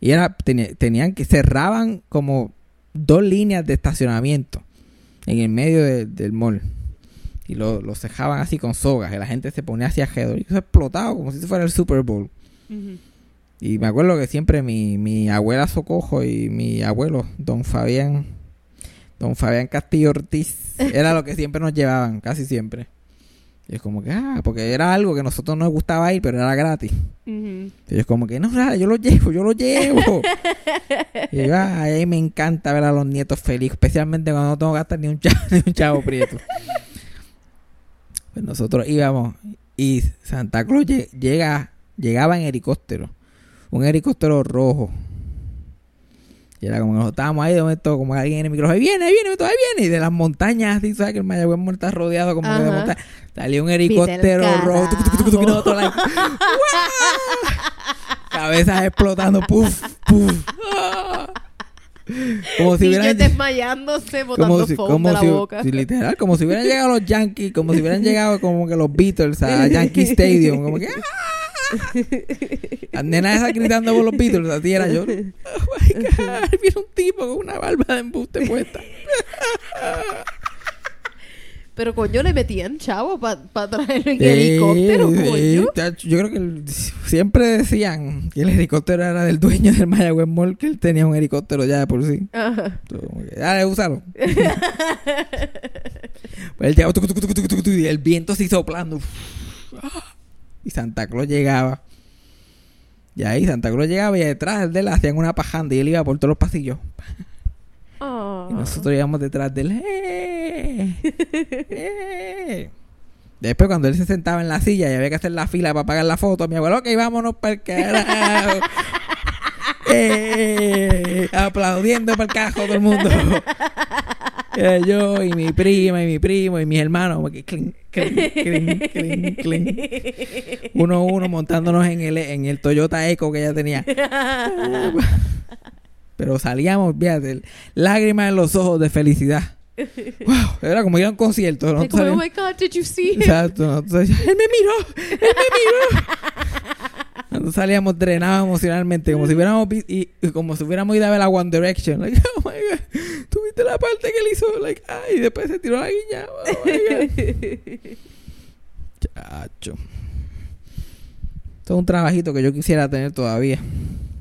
Y era, tenían que, cerraban como dos líneas de estacionamiento en el medio de- del mall. Y lo, lo cejaban así con sogas. Y la gente se ponía hacia alrededor. Y eso explotaba como si fuera el Super Bowl. Y me acuerdo que siempre mi, mi abuela Socojo y mi abuelo, don Fabián, don Fabián Castillo Ortiz, [laughs] era lo que siempre nos llevaban, casi siempre. Y es como que, ah, porque era algo que a nosotros nos gustaba ir, pero era gratis. Ujú. Y es como que, no, nada, yo lo llevo, yo lo llevo. [laughs] y yo, ahí me encanta ver a los nietos felices, especialmente cuando no tengo que gastar ni un chavo, [laughs] ni un chavo prieto. Pues nosotros íbamos y Santa Claus lle- llega, llegaba en helicóptero, un helicóptero rojo. Y era como que nosotros estábamos ahí de momento, como que alguien en el micrófono, ahí viene, ahí viene, ahí viene, y de las montañas, así, ¿sabes? Que el Mayagüez está rodeado como que de montañas. Salió un helicóptero rojo, [laughs] cabezas explotando, puf, puf. Como si hubieran desmayándose, botando como si, como de la si- boca. si literal, como si hubieran llegado los Yankees, como si hubieran llegado como que los Beatles a [laughs] Yankee Stadium, como que ¡ah! Las nenas esas gritando por los Beatles, así era yo. Oh my God, viene un tipo con una barba de embuste puesta. Pero coño, le metían chavo para traerlo en Sí, helicóptero, sí, coño. Yo creo que el- siempre decían que el helicóptero era del dueño del Mayagüez Mall, que él tenía un helicóptero ya de por sí. Ajá. Como que, Dale, úsalo. pues él llegaba tucu, tucu, tucu, tucu, tucu, y el viento así soplando. [laughs] Y Santa Claus llegaba. Y ahí Santa Claus llegaba y detrás de él hacían una pajanda y él iba por todos los pasillos. Ah. Y nosotros íbamos detrás de él. ¡Eh! ¡Eh! Después cuando él se sentaba en la silla y había que hacer la fila para pagar la foto, mi abuelo, ok, vámonos para el carajo. [laughs] ¡Eh! Aplaudiendo para el carajo todo el mundo. [laughs] Yo y mi prima y mi primo y mis hermanos, clink, clink, clink, clink, clink. Uno a uno montándonos en el, en el Toyota Eco que ella tenía. Pero salíamos, fíjate, lágrimas en los ojos de felicidad. Wow, era como ir a un concierto. Like, oh my God, did you see him? Exacto, él me miró, él me miró. Nosotros salíamos drenados emocionalmente, como si hubiéramos y, y como si hubiéramos ido a ver a One Direction. Like, [laughs] oh my god, tuviste la parte que él hizo, like, ay, y después se tiró la guiña. Oh my god. [laughs] Chacho. Esto es un trabajito que yo quisiera tener todavía.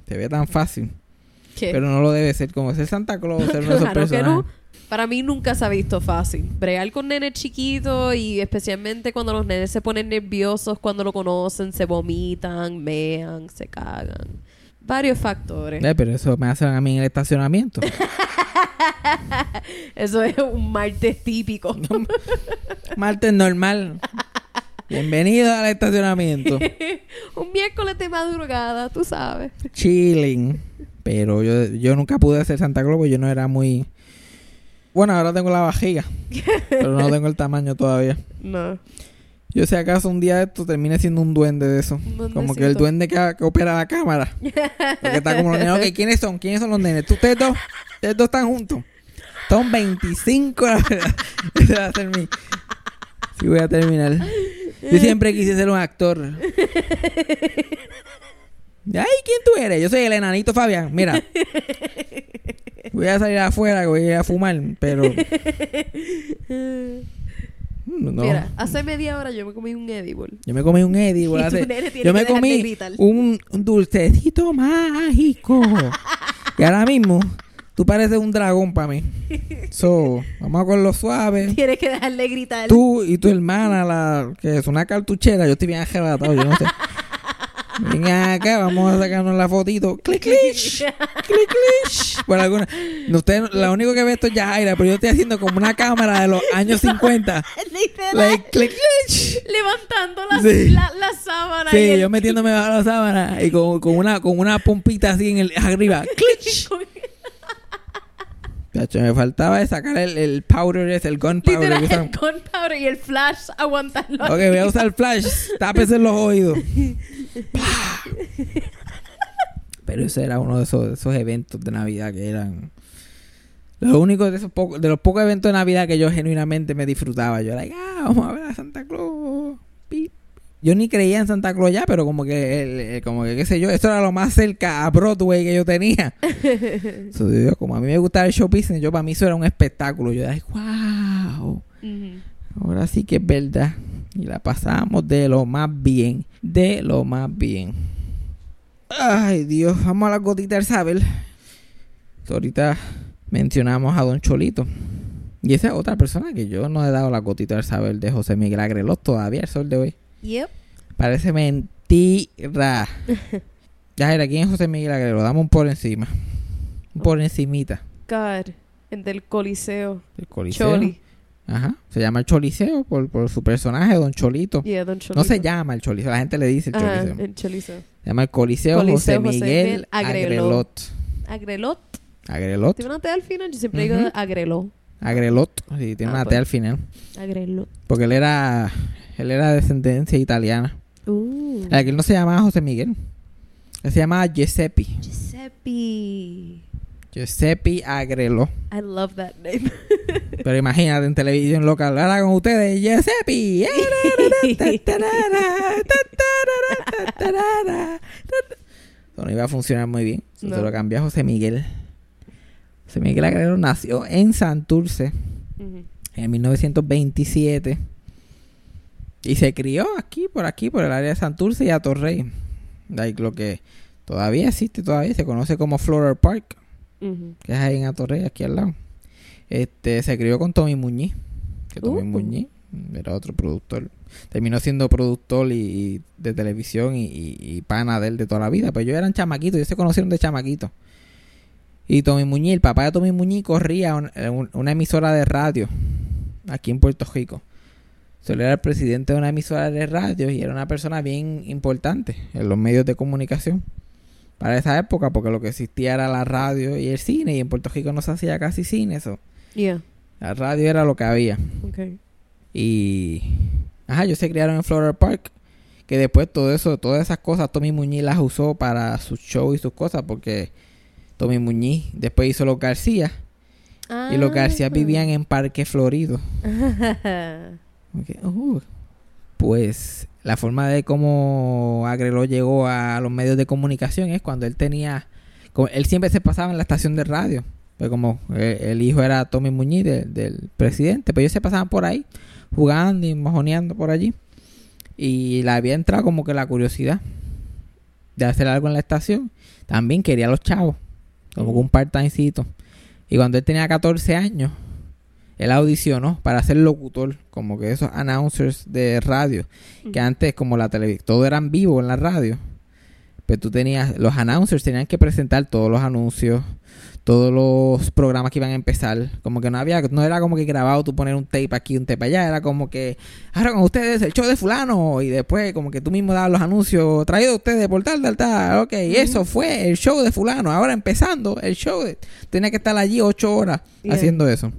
Se ve tan fácil, ¿Qué? pero no lo debe ser como ser Santa Claus, ser uno de esos Claro que no. Para mí nunca se ha visto fácil. Bregar con nenes chiquitos y especialmente cuando los nenes se ponen nerviosos cuando lo conocen, se vomitan, mean, se cagan. Varios factores. Eh, pero eso me hacen a mí en el estacionamiento. [laughs] Eso es un martes típico. [laughs] Martes normal. Bienvenido al estacionamiento. [laughs] un miércoles de madrugada, tú sabes. Chilling. Pero yo, yo nunca pude ser Santa Claus porque yo no era muy... Bueno, ahora tengo la vajiga. [laughs] pero no tengo el tamaño todavía. No. Yo si acaso un día esto termine siendo un duende de eso. Como que el duende que, que opera la cámara. Porque está como los nenes. Ok, ¿quiénes son? ¿Quiénes son los nenes? ¿Tú, ustedes dos? Ustedes dos están juntos. Son 25 la verdad. [laughs] Ese va a ser mi... Si voy a terminar. Yo siempre quise ser un actor. [laughs] Ay, ¿quién tú eres? Yo soy el enanito Fabián. Mira. [laughs] Voy a salir afuera, voy a fumar, pero... [laughs] No. Mira, hace media hora yo me comí un edible. Yo me comí un [laughs] edible. Hace- Yo me comí un, un dulcecito mágico. y ahora mismo Tú pareces un dragón para mí. So, vamos a con lo suave. Tienes que dejarle gritar. Tú y tu hermana, la que es una cartuchera, yo estoy bien arrebatado, yo no sé. Venga acá, vamos a sacarnos la fotito. Clic, clic, [laughs] clic, clic. Por alguna. Usted, lo único que ve esto es Yajaira, pero yo estoy haciendo como una cámara de los años 50. Literal, Like, clic, clic. levantando la, Sí. la, la sábana. Sí, el- yo metiéndome bajo la sábana y con, con una, con una pompita así en el arriba. [laughs] Chacho, me faltaba de sacar el, el powder ese, el gunpowder. El gunpowder y el flash aguantarlo. Ok, voy a usar el flash. Tápese los oídos. [laughs] [laughs] Pero ese era uno de esos, de esos eventos de Navidad que eran. Lo único de esos pocos, de los pocos eventos de Navidad que yo genuinamente me disfrutaba. Yo era, like, ah, vamos a ver a Santa Claus. Pip. Yo ni creía en Santa Claus ya, pero como que, el- el- como que qué sé yo, esto era lo más cerca a Broadway que yo tenía. [laughs] So, yo, como a mí me gustaba el show business, yo para mí eso era un espectáculo. Yo era, like, wow. Ahora sí que es verdad. Y la pasamos de lo más bien. De lo más bien. Ay, Dios. Vamos a la gotita del saber. Ahorita mencionamos a Don Cholito. Y esa es otra persona que yo no he dado la gotita del saber de José Miguel Agrelot todavía, el sol de hoy. Yep. Parece mentira. [laughs] ya era, ¿quién es José Miguel Agrelot? Dame un por encima. Un por encimita. God. El del Coliseo. El Coliseo. Choli. Ajá. Se llama el Choliseo por, por su personaje, Don Cholito. Yeah, Don Cholito. No se llama el Choliseo, la gente le dice el Ajá, Choliseo. el. Se llama el Coliseo, Coliseo José José Miguel Miguel Agrelot. Agrelot. Agrelot. ¿Tiene una T al final? Yo siempre digo Agrelot. Agrelot. Sí, tiene Ah, una pues. T al final. Agrelot. Porque él era, él era de descendencia italiana. Uh. Él no se llamaba José Miguel. Él se llamaba Giuseppe. Giuseppe. Giuseppe Agrelot. I love that name. [laughs] Pero imagínate en televisión local. Ahora con ustedes, Giuseppe. Eso no iba a funcionar muy bien. No. Se lo cambió a José Miguel. José Miguel Agrelot nació en Santurce Ujú. en 1927 y se crió aquí, por aquí, por el área de Santurce y Atorrey. Like, lo que todavía existe, todavía se conoce como Floral Park, Que es ahí en Atorrey, aquí al lado. Este, se crió con Tommy Muñiz, que Tommy Uh. Muñiz era otro productor. Terminó siendo productor y, y de televisión y, y- y pana de él de toda la vida. Pues ellos eran chamaquitos, ellos se conocieron de chamaquitos. Y Tommy Muñiz, el papá de Tommy Muñiz corría un- un- una emisora de radio aquí en Puerto Rico. So, él era el presidente de una emisora de radio y era una persona bien importante en los medios de comunicación para esa época, porque lo que existía era la radio y el cine, y en Puerto Rico no se hacía casi cine, eso. Yeah. La radio era lo que había. Okay. Y. Ajá, ellos se criaron en Florida Park. Que después todo eso, todas esas cosas, Tommy Muñiz las usó para sus shows y sus cosas. Porque Tommy Muñiz después hizo los García. Y los García Ah. vivían en Parque Florido. [laughs] Ok, uh. Pues la forma de cómo Agreló llegó a los medios de comunicación es cuando él tenía. él siempre se pasaba en la estación de radio. Pues como eh, el hijo era Tommy Muñiz de- del presidente, pues ellos se pasaban por ahí jugando y mojoneando por allí. Y le había entrado como que la curiosidad de hacer algo en la estación. También quería a los chavos, como un part-timecito. Y cuando él tenía 14 años, él audicionó para ser locutor, como que esos announcers de radio, que antes como la televisión, todo eran vivo en la radio. Pero tú tenías, los announcers tenían que presentar todos los anuncios, todos los programas que iban a empezar. Como que no había, no era como que grabado tú poner un tape aquí, un tape allá, era como que, ahora con ustedes el show de fulano, y después como que tú mismo dabas los anuncios, traído ustedes por tal, tal, tal, ok, eso fue el show de fulano, ahora empezando el show, de, tenía que estar allí ocho horas Yeah. haciendo eso.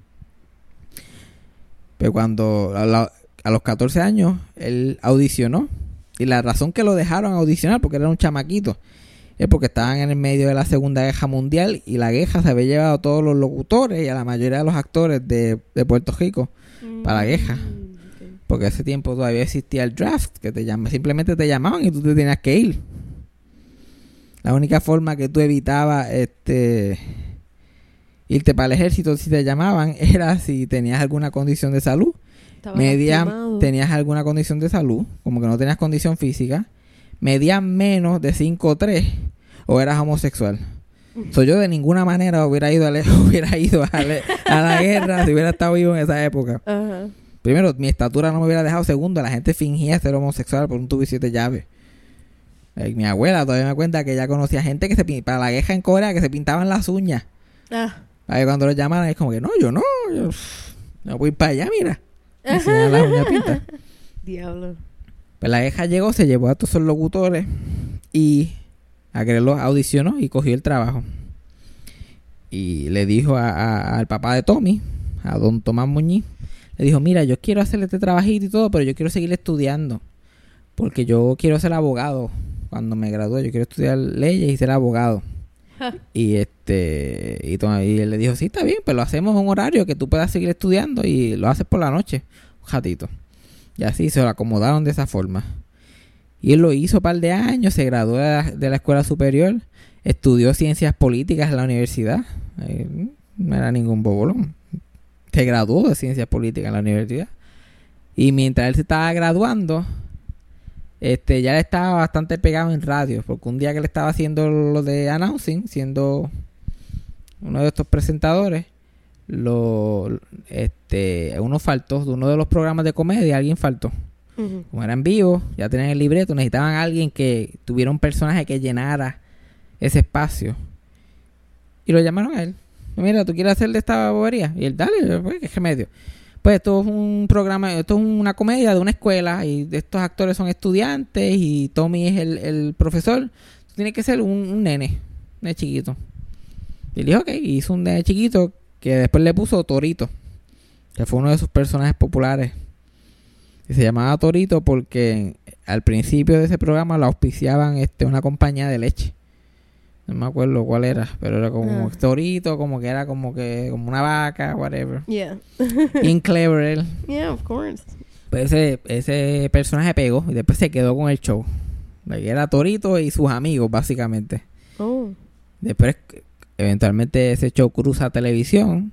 Pero cuando a, la- a los 14 años él audicionó y la razón que lo dejaron audicionar porque era un chamaquito es porque estaban en el medio de la Segunda Guerra Mundial y la guerra se había llevado a todos los locutores y a la mayoría de los actores de, de Puerto Rico para la guerra. Mm, Porque ese tiempo todavía existía el draft, que te llama, simplemente te llamaban y tú te tenías que ir. La única forma que tú evitabas este irte para el ejército si te llamaban [laughs] era si tenías alguna condición de salud. Estaba Media, lastimado. tenías alguna condición de salud, como que no tenías condición física. Medías menos de 5'3 o eras homosexual. So, yo de ninguna manera hubiera ido a, le- [laughs] hubiera ido a, le- a la guerra si hubiera estado vivo en esa época. Ajá. Primero, mi estatura no me hubiera dejado. Segundo, la gente fingía ser homosexual por un tubo y siete llaves. Eh, mi abuela todavía me cuenta que ella conocía gente que se para la guerra en Corea que se pintaban las uñas. Ah. Ahí cuando los llamaran es como que no, yo no, yo no voy para allá, mira. Me las uñas pintadas. [laughs] Diablo. Pues la vieja llegó, se llevó a todos esos locutores y agregó, audicionó y cogió el trabajo. Y le dijo a- a- al papá de Tommy, a don Tomás Muñiz, le dijo, mira, yo quiero hacerle este trabajito y todo, pero yo quiero seguir estudiando. Porque yo quiero ser abogado. Cuando me gradúe, yo quiero estudiar leyes y ser abogado. Y este y, él le dijo, sí, está bien, pero lo hacemos un horario que tú puedas seguir estudiando y lo haces por la noche, un ratito. Y así se lo acomodaron de esa forma. Y él lo hizo un par de años, se graduó de la, de la escuela superior, estudió ciencias políticas en la universidad. Eh, no era ningún bobolón. Se graduó de ciencias políticas en la universidad. Y mientras él se estaba graduando, este, ya él estaba bastante pegado en radio, porque un día que él estaba haciendo lo de announcing, siendo uno de estos presentadores, lo, este, uno faltó de uno de los programas de comedia, alguien faltó. Ujú. Como eran vivos, ya tenían el libreto, necesitaban a alguien que tuviera un personaje que llenara ese espacio. Y lo llamaron a él. Mira, ¿tú quieres hacer de esta bobería? Y él, dale, pues, qué remedio. Pues esto es un programa, esto es una comedia de una escuela y estos actores son estudiantes y Tommy es el, el profesor. Tiene que ser un, nene, un nene chiquito. Y él dijo, ok, hizo un nene chiquito que después le puso Torito, que fue uno de sus personajes populares. Y se llamaba Torito porque al principio de ese programa lo auspiciaban este, una compañía de leche. No me acuerdo cuál era, pero era como Ah. Torito, como que era como que como una vaca, whatever. Yeah. Bien clever él. Yeah, of course. Pues ese, ese personaje pegó y después se quedó con el show. Like, era Torito y sus amigos, básicamente. Oh. Después, eventualmente, ese show cruza televisión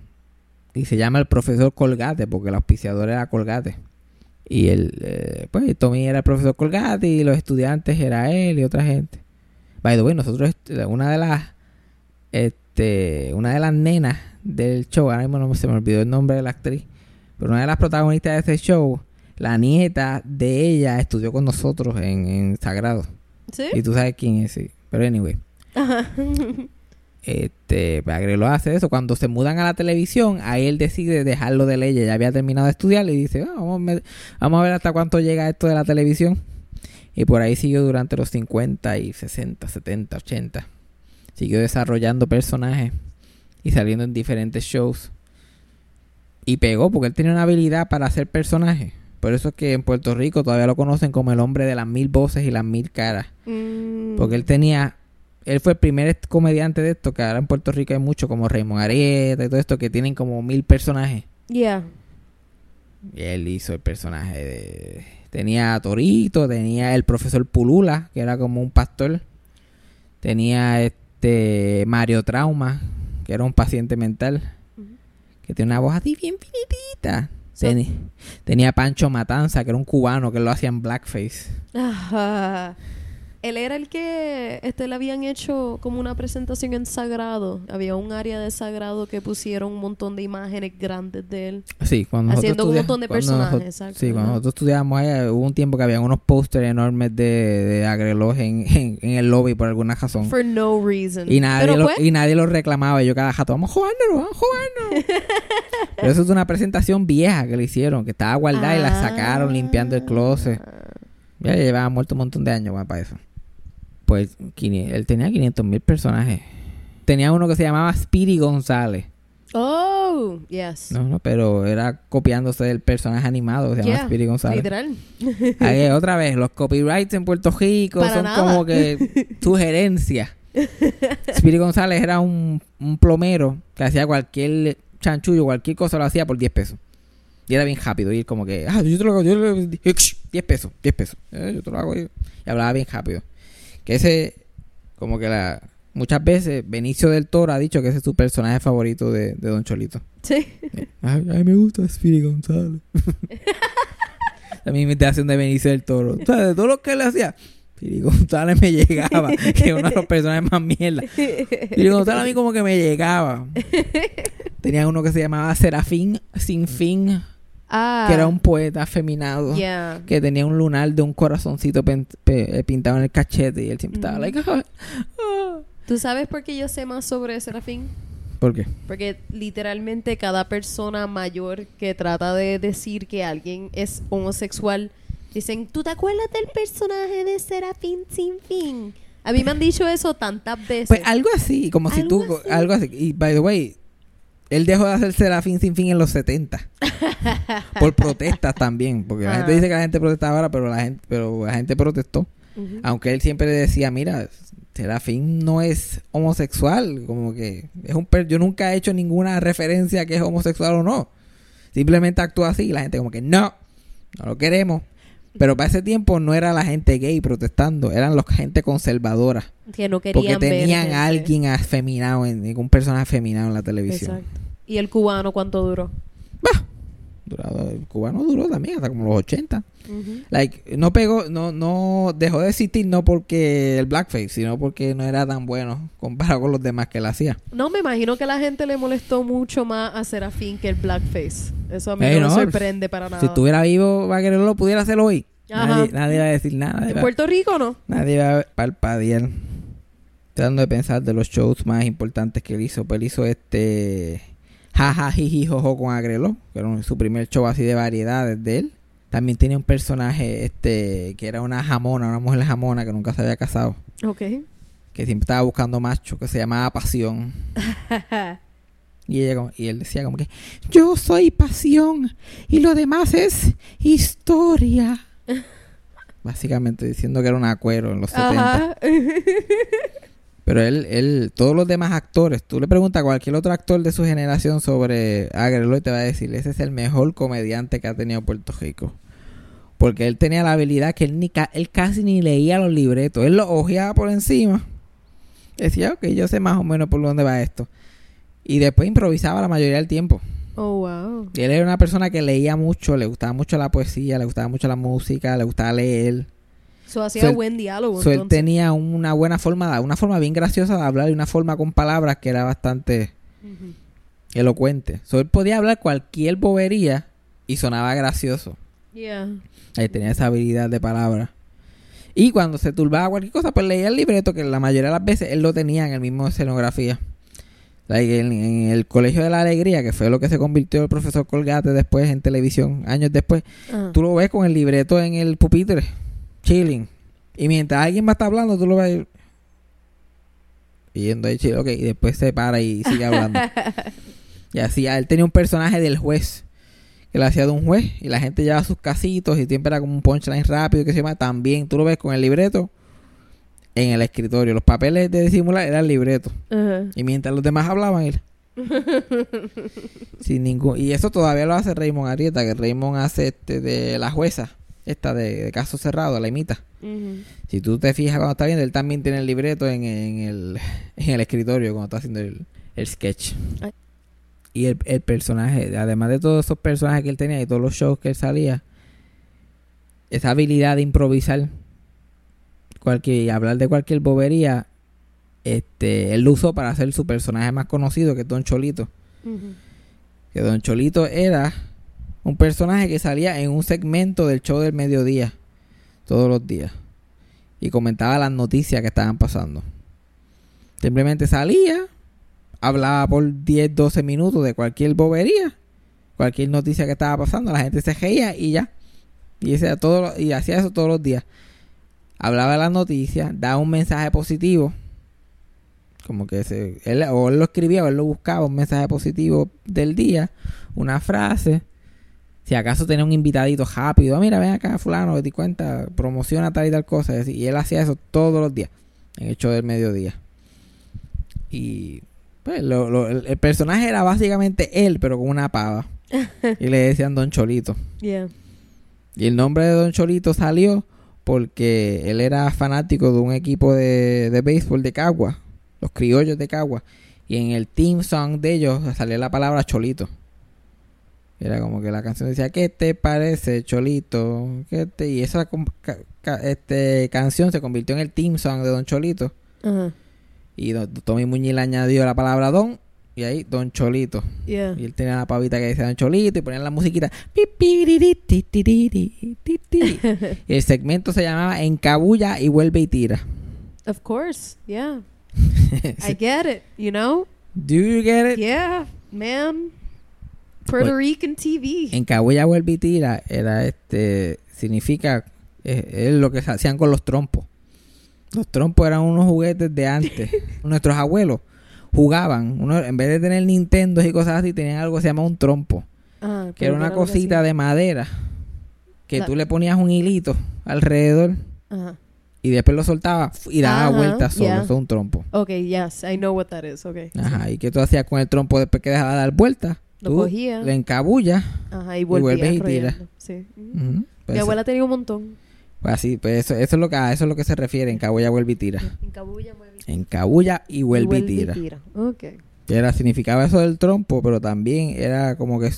y se llama El Profesor Colgate, porque el auspiciador era Colgate. Y él, eh, pues, Tommy era el profesor Colgate y los estudiantes era él y otra gente. By the way, nosotros, este, una de las, este, una de las nenas del show, ahora mismo no se me olvidó el nombre de la actriz, pero una de las protagonistas de ese show, la nieta de ella estudió con nosotros en, en Sagrado. ¿Sí? Y tú sabes quién es, sí. Pero anyway. Ajá. [laughs] Este, pues, Agrelo hace eso. Cuando se mudan a la televisión, ahí él decide dejarlo de ley. Ya había terminado de estudiar y dice, "Ah, vamos, a vamos a ver hasta cuánto llega esto de la televisión. Y por ahí siguió durante los 50 y 60, 70, 80. Siguió desarrollando personajes y saliendo en diferentes shows. Y pegó porque él tenía una habilidad para hacer personajes. Por eso es que en Puerto Rico todavía lo conocen como el hombre de las mil voces y las mil caras. Mm. Porque él tenía, él fue el primer comediante de esto, que ahora en Puerto Rico hay mucho, como Raymond Arieta y todo esto, que tienen como mil personajes. Yeah. Y él hizo el personaje de... Tenía a Torito, tenía el profesor Pulula, que era como un pastor. Tenía este Mario Trauma, que era un paciente mental, que tiene una voz así bien finitita. Tenía a Pancho Matanza, que era un cubano, que lo hacía en blackface. Ajá. Él era el que este, le habían hecho como una presentación en Sagrado. Había un área de Sagrado que pusieron un montón de imágenes grandes de él. Sí, cuando nosotros Haciendo un montón de personajes, nosotros- exacto, Sí, cuando nosotros estudiábamos ahí, hubo un tiempo que había unos pósteres enormes de, de Agreloj en, [laughs] en, en el lobby por alguna razón. For no reason. Y nadie, Pero lo, pues, y nadie lo reclamaba. Y yo cada jato, vamos a jugarnos, vamos a jugarnos. [laughs] Pero eso es una presentación vieja que le hicieron, que estaba guardada y la sacaron limpiando el closet. Ya llevaba muerto un montón de años para eso. Pues él tenía 500 mil personajes. Tenía uno que se llamaba Speedy González. Oh, yes. No, no, pero era copiándose del personaje animado que se llama Yeah, Speedy González. Literal. [laughs] Ahí, otra vez, los copyrights en Puerto Rico Para son nada. como que [laughs] sugerencias. [laughs] Speedy González era un, un plomero que hacía cualquier chanchullo, cualquier cosa lo hacía por 10 pesos. Y era bien rápido. Y él como que, ah, yo te lo hago, yo te lo hago, 10 pesos, 10 pesos. Eh, yo te lo hago. Y hablaba bien rápido. Que ese, como que la... Muchas veces Benicio del Toro ha dicho que ese es su personaje favorito de, de Don Cholito. Sí. [laughs] Ay, ay, me gusta Speedy González. [laughs] La misma imitación de Benicio del Toro. O sea, de todo lo que él hacía. Piri González me llegaba, [laughs] que es uno de los personajes más mierda. Piri González a mí como que me llegaba. Tenía uno que se llamaba Serafín Sin Fin, Ah. que era un poeta afeminado. Yeah. Que tenía un lunar de un corazoncito eh, pintado en el cachete y él siempre estaba Ujú. like. [laughs] ¿Tú sabes por qué yo sé más sobre Serafín? ¿Por qué? Porque literalmente cada persona mayor que trata de decir que alguien es homosexual, dicen, ¿tú te acuerdas del personaje de Serafín sin fin? A mí me han dicho eso tantas veces. Pues algo así, como si Algo tú, así. algo así. Y by the way, él dejó de hacer Serafín sin fin en los 70. [laughs] por protestas también. Porque la gente Ajá. dice que la gente protesta ahora, pero la gente, pero la gente protestó. Aunque él siempre decía, mira, Serafín no es homosexual. Como que es un per- yo nunca he hecho ninguna referencia a que es homosexual o no. Simplemente actúa así y la gente como que no, no lo queremos. Pero para ese tiempo no era la gente gay protestando, eran los gente conservadora. que no Porque querían ver tenían a alguien afeminado, en, un personaje afeminado en la televisión. Exacto. ¿Y el cubano cuánto duró? Bah, durado- el cubano duró también hasta como los 80. Ujú. Like, no pegó, no, no dejó de existir no porque el blackface, sino porque no era tan bueno comparado con los demás que él hacía. No, me imagino que la gente le molestó mucho más a Serafín que el blackface. Eso a mí no, no, me sorprende para nada. Si estuviera vivo, va a pudiera hacer hoy. Nadie, nadie va a decir nada. ¿En va, Puerto Rico no? nadie va a palpadear. Tratando de pensar de los shows más importantes que él hizo. Pues él hizo este Jaja Jiji Jojo con Agreló, que era su primer show así de variedades de él. También tenía un personaje este que era una jamona, una mujer jamona que nunca se había casado. Ok. que siempre estaba buscando macho, que se llamaba Pasión. [laughs] Y, ella, como- y él decía como que, yo soy pasión y lo demás es historia. [laughs] Básicamente diciendo que era un acuero en los 70. Ajá. Pero él, él, todos los demás actores, tú le preguntas a cualquier otro actor de su generación sobre Agrelo y te va a decir, ese es el mejor comediante que ha tenido Puerto Rico. Porque él tenía la habilidad que él, ni ca- él casi ni leía los libretos, él los ojeaba por encima. Decía, ok, yo sé más o menos por dónde va esto. Y después improvisaba la mayoría del tiempo. Oh, wow. Y él era una persona que leía mucho, le gustaba mucho la poesía, le gustaba mucho la música, le gustaba leer. Eso hacía So, él- buen diálogo. So, él tenía una buena forma, una forma bien graciosa de hablar y una forma con palabras que era bastante elocuente. So, él podía hablar cualquier bobería y sonaba gracioso. Yeah. Ahí tenía esa habilidad de palabra. Y cuando se turbaba cualquier cosa, pues leía el libreto, que la mayoría de las veces él lo tenía en el mismo escenografía. En, en el Colegio de la Alegría, que fue lo que se convirtió el profesor Colgate después en televisión, años después, Ah. tú lo ves con el libreto en el pupitre, chilling. Y mientras alguien a estar hablando, tú lo ves yendo ahí, chill, ok, y después se para y sigue hablando. [laughs] y así, él tenía un personaje del juez, que lo hacía de un juez, y la gente llevaba sus casitos y siempre era como un punchline rápido que se llama. También tú lo ves con el libreto en el escritorio. Los papeles de disimular eran el libreto. Ajá. Y mientras los demás hablaban, él. [laughs] sin ningún. Y eso todavía lo hace Raymond Arieta, que Raymond hace este de la jueza, esta de, de caso cerrado, la imita. Si tú te fijas cuando está viendo, él también tiene el libreto en, en el, [laughs] en el escritorio cuando está haciendo el, el sketch. Ay. Y el, el personaje, además de todos esos personajes que él tenía y todos los shows que él salía, esa habilidad de improvisar cualquier, y hablar de cualquier bobería, este, él lo usó para hacer su personaje más conocido, que es Don Cholito. Que Don Cholito era un personaje que salía en un segmento del show del mediodía, todos los días. Y comentaba las noticias que estaban pasando. Simplemente salía, hablaba por 10, 12 minutos de cualquier bobería, cualquier noticia que estaba pasando, la gente se reía y ya. Todo, y hacía eso todos los días. Hablaba de las noticias, daba un mensaje positivo. Como que se, él, o él lo escribía o él lo buscaba, un mensaje positivo del día, una frase. Si acaso tenía un invitadito rápido, "Ah, mira, ven acá, fulano, te di cuenta, promociona tal y tal cosa. Y él hacía eso todos los días, en el show del mediodía. Y pues lo- lo- el, el personaje era básicamente él, pero con una pava. [laughs] y le decían Don Cholito. Yeah. Y el nombre de Don Cholito salió porque él era fanático de un equipo de, de béisbol de Cagua, los criollos de Cagua. Y en el team song de ellos salía la palabra Cholito. Era como que la canción decía, ¿qué te parece, Cholito? ¿Qué te... Y esa com- ca- ca- este, canción se convirtió en el team song de Don Cholito. Y don, Tommy Muñiz le añadió la palabra Don y ahí Don Cholito. Yeah. Y él tenía la pavita que decía Don Cholito y ponían la musiquita. y [laughs] el segmento se llamaba Encabulla y vuelve y tira. Of course. Yeah. [laughs] I get it. You know? Do you get it? Yeah, man. Puerto Well, Rican TV. Encabulla vuelve y tira era este significa es, es lo que se hacían con los trompos. Los trompos eran unos juguetes de antes. [laughs] Nuestros abuelos jugaban, uno, en vez de tener Nintendo y cosas así, tenían algo que se llama un trompo. Ah, que era una cosita de madera que La- tú le ponías un hilito alrededor Ajá. y después lo soltabas y daba vueltas solo, yeah. eso es un trompo. Okay, yes, I know what that is. Okay. Ajá, y que tú hacías con el trompo después que dejaba de dar vueltas, Lo tú cogía. le encabullas. Ajá, y volvía vuelves y tiras. Sí. Mi abuela tenía un montón. Pues así, pues eso, eso es lo que a eso es lo que se refiere, encabulla, vuelve y tira. Encabulla, mueve y- Encabulla y vuelve y, vuelve y tira. tira. Okay. Era, significaba eso del trompo, pero también era como que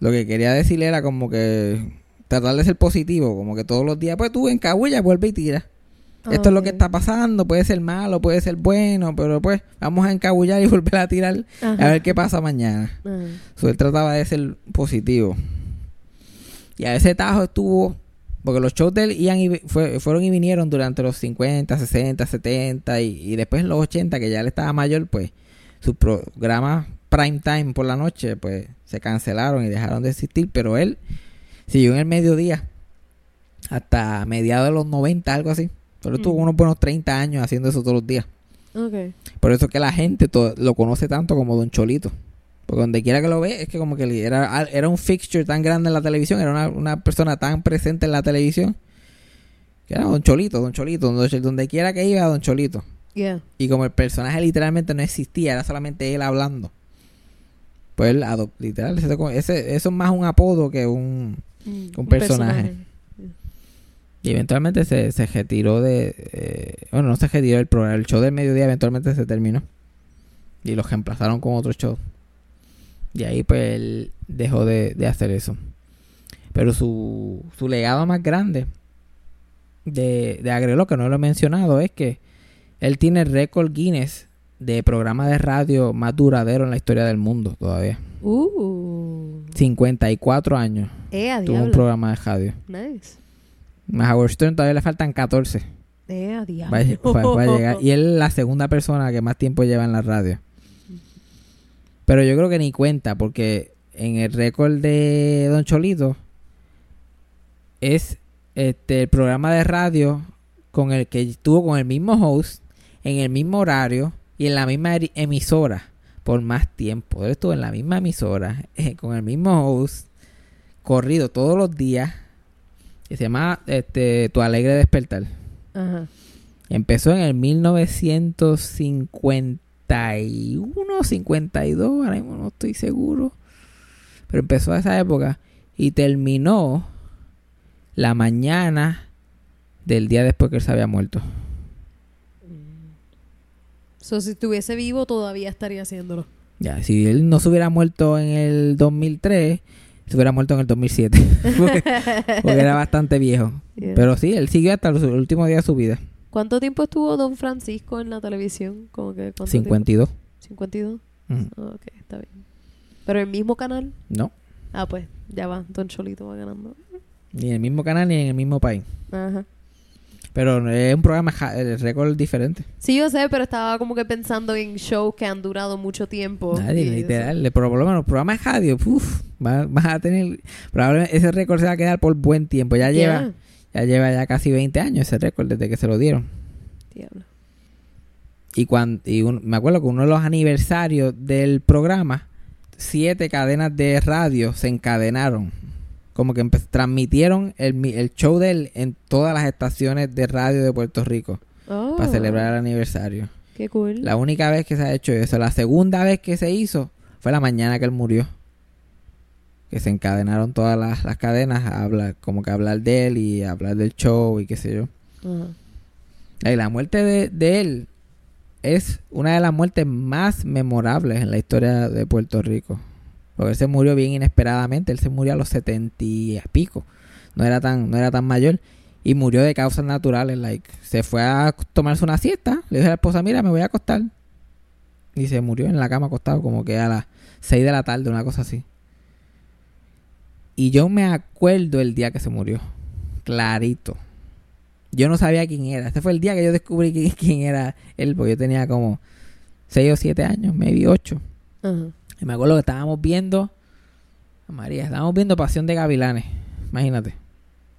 lo que quería decir era como que tratar de ser positivo, como que todos los días, pues tú encabulla, vuelve y tira. Esto es lo que está pasando, puede ser malo, puede ser bueno, pero pues vamos a encabullar y [laughs] volver a tirar a ver qué pasa mañana. Ajá. So, él trataba de ser positivo. Y a ese tajo estuvo, porque los shows de él iban y fue- fueron y vinieron durante los 50, 60, 70 y, y después en los 80, que ya él estaba mayor, pues sus programas prime time por la noche, pues se cancelaron y dejaron de existir, pero él siguió en el mediodía hasta mediados de los 90, algo así. Pero estuvo Mm. unos buenos 30 años haciendo eso todos los días. Okay. Por eso es que la gente lo conoce tanto como Don Cholito. Porque donde quiera que lo ve, es que como que era, era un fixture tan grande en la televisión, era una, una persona tan presente en la televisión, que era Don Cholito, Don Cholito, donde, quiera que iba, Don Cholito. Yeah. Y como el personaje literalmente no existía, era solamente él hablando. Pues él, literal, ese, eso es más un apodo que un... Mm, Un personaje. Y eventualmente se, se retiró de... eh, bueno, no se retiró el programa, el show del mediodía eventualmente se terminó. Y lo reemplazaron con otro show. Y ahí pues él dejó de, de hacer eso. Pero su, su legado más grande de, de Agrelo, que no lo he mencionado, es que él tiene el récord Guinness de programa de radio más duradero en la historia del mundo todavía. Uh. 54 años Eh, a tuvo un programa de radio. Nice. Más a Howard Stern todavía le faltan 14. Eh, a diablo. Va, a- va- va a llegar. Y [laughs] él es la segunda persona que más tiempo lleva en la radio. Pero yo creo que ni cuenta, porque en el récord de Don Cholito es este el programa de radio con el que estuvo con el mismo host, en el mismo horario y en la misma emisora por más tiempo. Él estuvo en la misma emisora, eh, con el mismo host, corrido todos los días. Y se llama este, Tu Alegre Despertar. Ajá. Empezó en el 1951, 52, ahora mismo no estoy seguro. Pero empezó a esa época y terminó la mañana del día después que él se había muerto. So, si estuviese vivo, todavía estaría haciéndolo. Ya, si él no se hubiera muerto en el 2003, se hubiera muerto en el 2007. [laughs] porque, porque era bastante viejo. [laughs] Yeah. Pero sí, él siguió hasta los últimos días de su vida. ¿Cuánto tiempo estuvo Don Francisco en la televisión? Como que, ¿cuánto tiempo? 52. 52. Mm, Ah, ok, está bien. ¿Pero el mismo canal? No, Ah, pues, ya va. Don Cholito va ganando. ni en el mismo canal ni en el mismo país. Ajá. Pero es un programa, el récord diferente. Sí, yo sé, pero estaba como que pensando en shows que han durado mucho tiempo. Nadie, literal. Pero por lo menos programas radio, uf, va- vas a tener. Probablemente ese récord se va a quedar por buen tiempo. Ya lleva. Ya lleva ya casi 20 años ese récord desde que se lo dieron. Diablo. Y, cuando, y un- me acuerdo que uno de los aniversarios del programa, siete cadenas de radio se encadenaron. Como que transmitieron el, el show de él en todas las estaciones de radio de Puerto Rico Oh, para celebrar el aniversario. Qué cool. La única vez que se ha hecho eso, la segunda vez que se hizo fue la mañana que él murió. Que se encadenaron todas las, las cadenas a hablar, como que hablar de él y hablar del show y qué sé yo. Y la muerte de, de él es una de las muertes más memorables en la historia de Puerto Rico. Porque él se murió bien inesperadamente. Él se murió a los setenta y pico. No era tan, no era tan mayor. Y murió de causas naturales. Like, se fue a tomarse una siesta. Le dijo a la esposa, mira, me voy a acostar. Y se murió en la cama acostado como que a las 6 de la tarde, una cosa así. Y yo me acuerdo el día que se murió. Clarito. Yo no sabía quién era. Este fue el día que yo descubrí quién, [laughs] quién era él, porque yo tenía como 6 o 7 años, maybe 8. Ajá. Y me acuerdo que estábamos viendo, María, estábamos viendo Pasión de Gavilanes. Imagínate,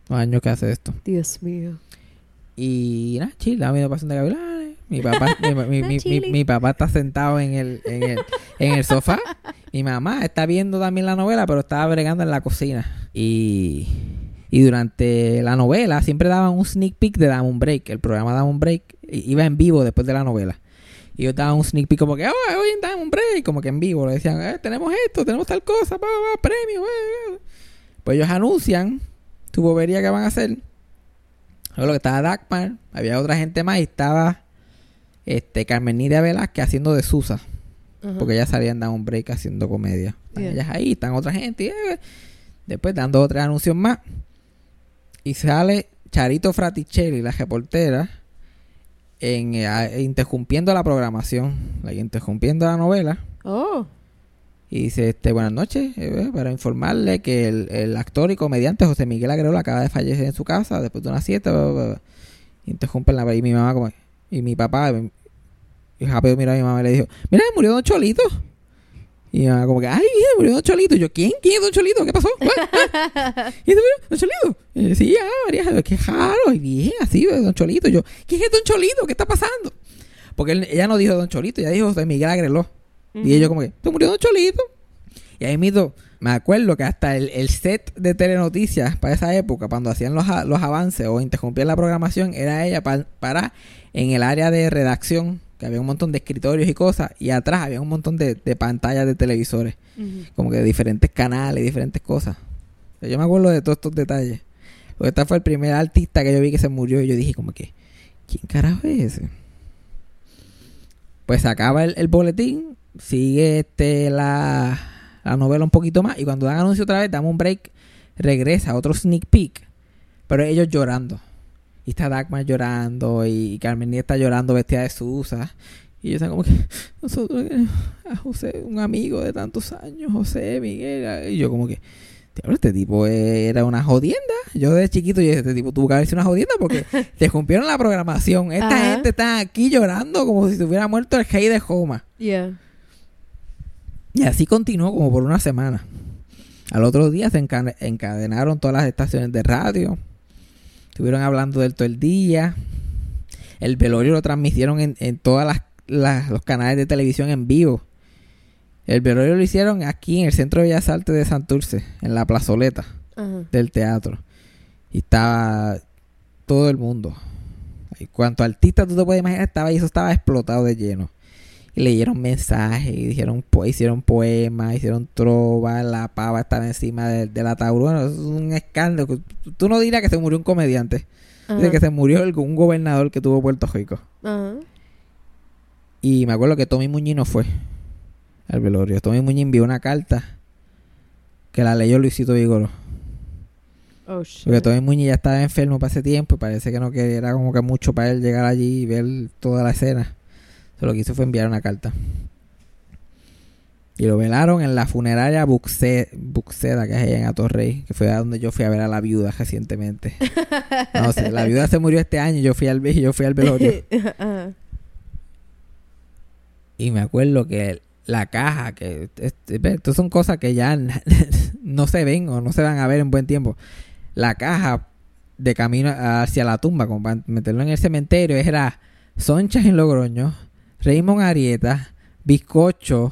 los años que hace esto. Dios mío. Y nada, chill, estábamos viendo Pasión de Gavilanes. Mi papá, mi, [laughs] mi- mi- mi- papá está sentado en el, en, el, en el sofá. Mi mamá está viendo también la novela, pero estaba bregando en la cocina. Y, y durante la novela siempre daban un sneak peek de Dame un Break. El programa Dame un Break iba en vivo después de la novela. Y yo daba un sneak peek como que, oh, hoy en un Break, como que en vivo. Le decían, eh, tenemos esto, tenemos tal cosa, pa, pa, premio. eh, eh". Pues ellos anuncian tu bobería que van a hacer. Luego que estaba Dagmar, había otra gente más y estaba este Carmen Nidia Velázquez haciendo de Susa. Porque ella salía en Down un Break haciendo comedia. Están Yeah. ellas ahí, están otra gente. y, eh, después dando otros anuncios más. Y sale Charito Fraticelli, la reportera, en, eh, interrumpiendo la programación, like, interrumpiendo la novela. Oh. Y dice, este, buenas noches, eh, para informarle que el, el actor y comediante José Miguel Agreola acaba de fallecer en su casa después de una siesta. bla, bla, bla". Interrumpen la y mi mamá como, y mi papá, y rápido miró a mi mamá y le dijo, mira, murió Don Cholito. Y mi mamá como que, ay, mira, murió Don Cholito. Y yo, ¿quién? ¿Quién es Don Cholito? ¿Qué pasó? ¿Y se murió Don Cholito? Y yo, sí, ah, María, qué raro. Y bien, así, Don Cholito. Y yo, ¿quién es Don Cholito? ¿Qué está pasando? Porque él- ella no dijo Don Cholito, ella dijo José Miguel Agreló. Y ellos como que, ¿te murió Don Cholito? Y ahí mismo, me acuerdo que hasta el, el set de telenoticias para esa época, cuando hacían los, los avances o interrumpían la programación, era ella pa- para en el área de redacción, que había un montón de escritorios y cosas, y atrás había un montón de, de pantallas de televisores, como que de diferentes canales, diferentes cosas. Yo me acuerdo de todos estos detalles. Porque este fue el primer artista que yo vi que se murió y yo dije como que, ¿quién carajo es ese? Pues acaba el, el boletín, sigue este la, la novela un poquito más y cuando dan anuncio otra vez, damos un break, regresa otro sneak peek, pero ellos llorando. Y está Dagmar llorando y Carmen está llorando vestida de Susa. Y ellos están como que, [laughs] nosotros, a José, un amigo de tantos años, José, Miguel. Y yo como que, este tipo era una jodienda. Yo de chiquito, yo dije, este tipo tuvo que haber sido una jodienda porque [laughs] te rompieron la programación. Esta Ajá. gente está aquí llorando como si se hubiera muerto el rey de Joma. Yeah. Y así continuó como por una semana. Al otro día se enca- encadenaron todas las estaciones de radio. Estuvieron hablando del todo el día. El velorio lo transmitieron en, en todas las, las- los canales de televisión en vivo. El velorio lo hicieron aquí en el Centro de Bellas Artes de Santurce, en la plazoleta Ajá. del teatro. Y estaba todo el mundo. Y cuanto artista tú te puedes imaginar, estaba ahí, eso estaba explotado de lleno. Y leyeron mensajes, y dijeron, po- hicieron poemas, hicieron trova, la pava estaba encima de- del ataúd. Bueno, eso es un escándalo. Tú- no dirías que se murió un comediante. Dice que se murió el- un gobernador que tuvo Puerto Rico. Ajá. Y me acuerdo que Tommy Muñiz no fue al velorio. Tommy Muñiz envió una carta que la leyó Luisito Vigoro. Oh, shit. Porque Tommy Muñiz ya estaba enfermo para ese tiempo y parece que no quería, era como que mucho para él llegar allí y ver toda la escena. Solo lo que hizo fue enviar una carta. Y lo velaron en la funeraria Buxe- Buxeda, que es allá en Atorrey, que fue a donde yo fui a ver a la viuda recientemente. [laughs] No sé, la viuda se murió este año y yo fui al, yo fui al velorio. [laughs] Y me acuerdo que la caja, que estas son cosas que ya [laughs] no se ven o no se van a ver en buen tiempo. La caja de camino hacia la tumba, como para meterlo en el cementerio, era Sonchas en Logroño, Raymond Arieta, Bizcocho,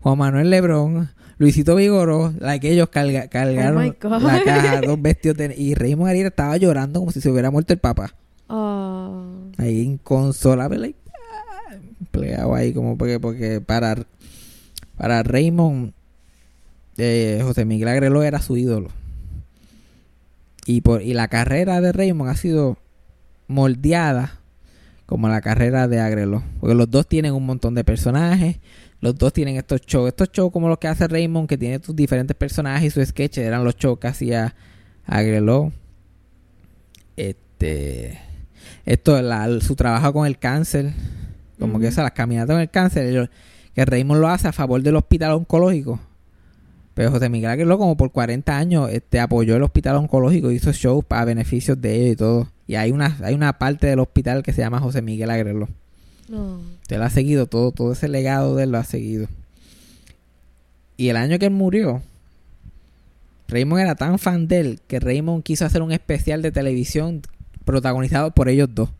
Juan Manuel Lebrón, Luisito Vigoró, la que ellos carga- cargaron God. la caja, [laughs] dos vestidos de- y Raymond Arieta estaba llorando como si se hubiera muerto el papá. Oh. Ahí inconsolable, like, ah, empleado ahí como porque, porque para, para Raymond, eh, José Miguel Agreló era su ídolo. Y, por, y la carrera de Raymond ha sido moldeada como la carrera de Agrelo. Porque los dos tienen un montón de personajes. Los dos tienen estos shows. Estos shows como los que hace Raymond, que tiene sus diferentes personajes y sus sketches, eran los shows que hacía Agrelo. Este. Esto, la- su trabajo con el cáncer. Como que esas, las caminatas con el cáncer. que Raymond lo hace a favor del hospital oncológico. Pero José Miguel Agreló, como por 40 años, este, apoyó el hospital oncológico, hizo shows para beneficios de ellos y todo. Y hay una, hay una parte del hospital que se llama José Miguel Agreló. No. Él ha seguido todo, todo ese legado de él lo ha seguido. Y el año que él murió, Raymond era tan fan de él que Raymond quiso hacer un especial de televisión protagonizado por ellos dos.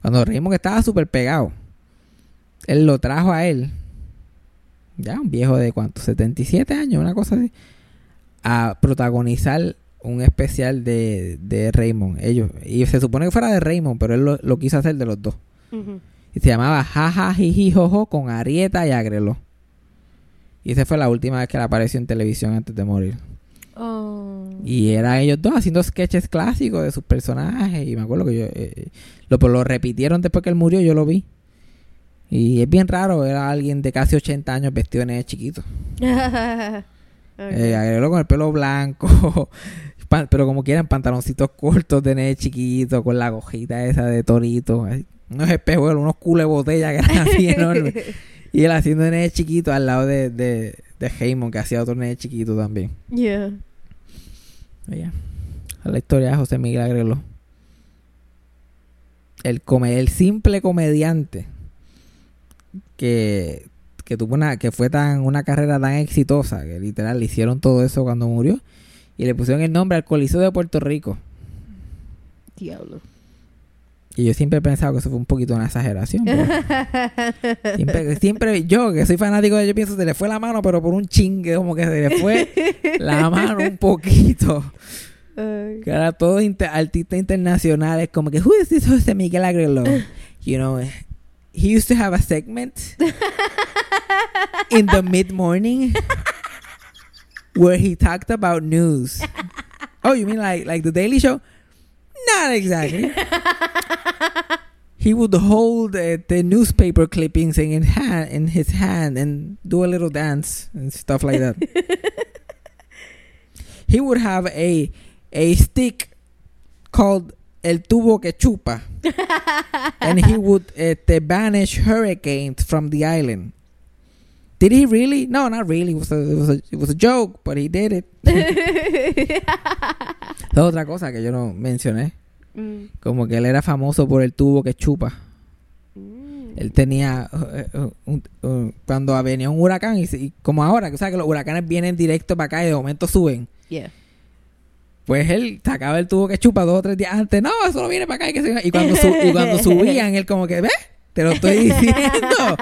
Cuando Raymond estaba súper pegado, él lo trajo a él, ya un viejo de cuánto, 77 años, una cosa así, a protagonizar un especial de, de Raymond. Ellos, y se supone que fuera de Raymond, pero él lo, lo quiso hacer de los dos. Y se llamaba Jaja Jiji Jojo con Arieta y Agrelo. Y esa fue la última vez que él apareció en televisión antes de morir. Oh. Y eran ellos dos haciendo sketches clásicos de sus personajes. Y me acuerdo que yo... eh, lo, pues lo repitieron después que él murió, yo lo vi. Y es bien raro, era alguien de casi 80 años vestido de nene chiquito. [laughs] Ok. Eh, con el pelo blanco. [laughs] pero como quieran, pantaloncitos cortos de nene chiquito, con la gojita esa de torito. Unos espejuelos, unos culos de botella que eran así enormes. [laughs] Y él haciendo de nene chiquito al lado de, de, de Heyman, que hacía otro nene chiquito también. Yeah. Oye, la historia de José Miguel Agrelo. El, come- el simple comediante que, que tuvo una, que fue tan, una carrera tan exitosa, que literal le hicieron todo eso cuando murió, y le pusieron el nombre al Coliseo de Puerto Rico. Diablo. Y yo siempre he pensado que eso fue un poquito una exageración. [laughs] siempre, siempre yo, que soy fanático de ellos, pienso que se le fue la mano, pero por un chingue, como que se le fue la [laughs] mano un poquito. Que ahora todos inter- artistas internacionales, como que, who is this José Miguel Agrelo? You know, he used to have a segment in the mid morning where he talked about news. Oh, you mean like like the Daily Show? Not exactly. he would hold uh, the newspaper clippings in hand in his hand and do a little dance and stuff like that. [laughs] he would have a a stick called el tubo que chupa, [laughs] and he would uh, banish hurricanes from the island. Did he really? No, not really. It was a, it was a, it was a joke, but he did it. [laughs] Es otra cosa que yo no mencioné. Mm. Como que él era famoso por el tubo que chupa. Mm. Él tenía eh, eh, un- cuando venía un huracán y, y como ahora, que o sea que los huracanes vienen directo para acá y de momento suben. Yeah. Pues él sacaba el tubo que chupa dos o tres días antes. No, eso no viene para acá. Y, que se- y cuando, su- y cuando [laughs] subían, él como que, ¿ves? Te lo estoy diciendo.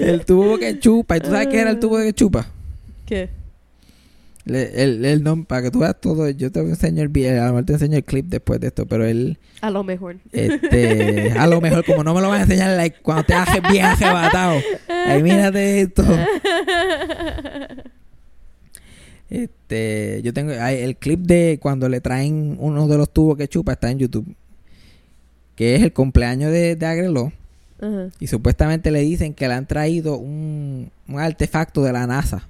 El tubo que chupa. ¿Y tú sabes qué era el tubo que chupa? ¿Qué? Le- El, el nom- para que tú veas todo, yo te enseño el video, a lo mejor te enseño el clip después de esto, pero él, A lo mejor. este, a lo mejor como no me lo vas a enseñar like, cuando te haces bien arrebatado, ahí mírate esto. Este, yo tengo el clip de cuando le traen uno de los tubos que chupa está en YouTube, que es el cumpleaños de, de Agreló Ajá. y supuestamente le dicen que le han traído un, un artefacto de la NASA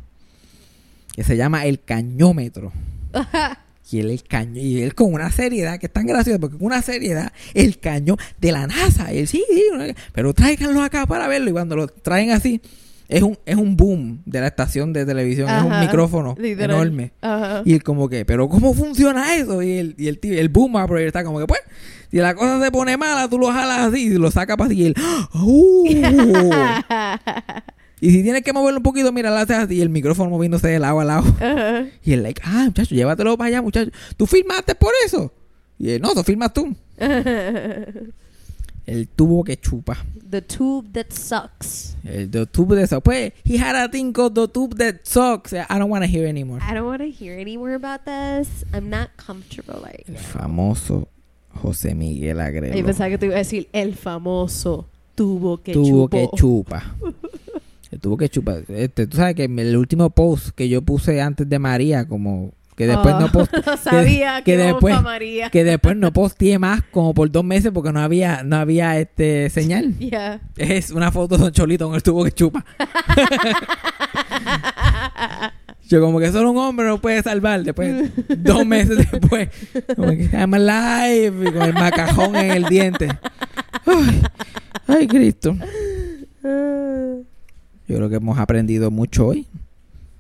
que se llama el cañómetro. [laughs] Y él, el caño, y él con una seriedad que es tan graciosa, porque con una seriedad, el cañón de la NASA. Él, sí, sí, pero tráiganlo acá para verlo. Y cuando lo traen así, es un, es un boom de la estación de televisión, es un micrófono Literal. enorme. Ajá. Y él como que, pero ¿cómo funciona eso? Y el, y el, tío- el boom operator está como que, pues, si la cosa se pone mala, tú lo jalas así y lo sacas para así y él, ¡uh! [laughs] y si tienes que moverlo un poquito, mira, lo haces así y el micrófono moviéndose de lado a lado. Ajá. Y él, like, ah, muchacho, llévatelo para allá, muchacho. ¿Tú filmaste por eso? Y él, no, tú filmas tú. [laughs] El tubo que chupa. The tube that sucks. El the tube de eso. Pues, he had a thing called the tube that sucks. I don't want to hear anymore. I don't want to hear any more about this. I'm not comfortable right El now. famoso José Miguel Y Agrelo. pensaba que te iba a decir el famoso tubo que tubo chupó. que chupa. El tubo que chupa. Este, tú sabes que el último post que yo puse antes de María, como Que después Oh, no posteé. [laughs] Sabía que, que vamos después- pa' María. Que después no posteé más como por dos meses porque no había, no había este señal. [laughs] Yeah. Es una foto de Don Cholito con el tubo que chupa. [laughs] Yo como que solo un hombre no puede salvar. Después, dos meses después, como que I'm alive y con el macajón en el diente. Ay, ay, Cristo. Yo creo que hemos aprendido mucho hoy.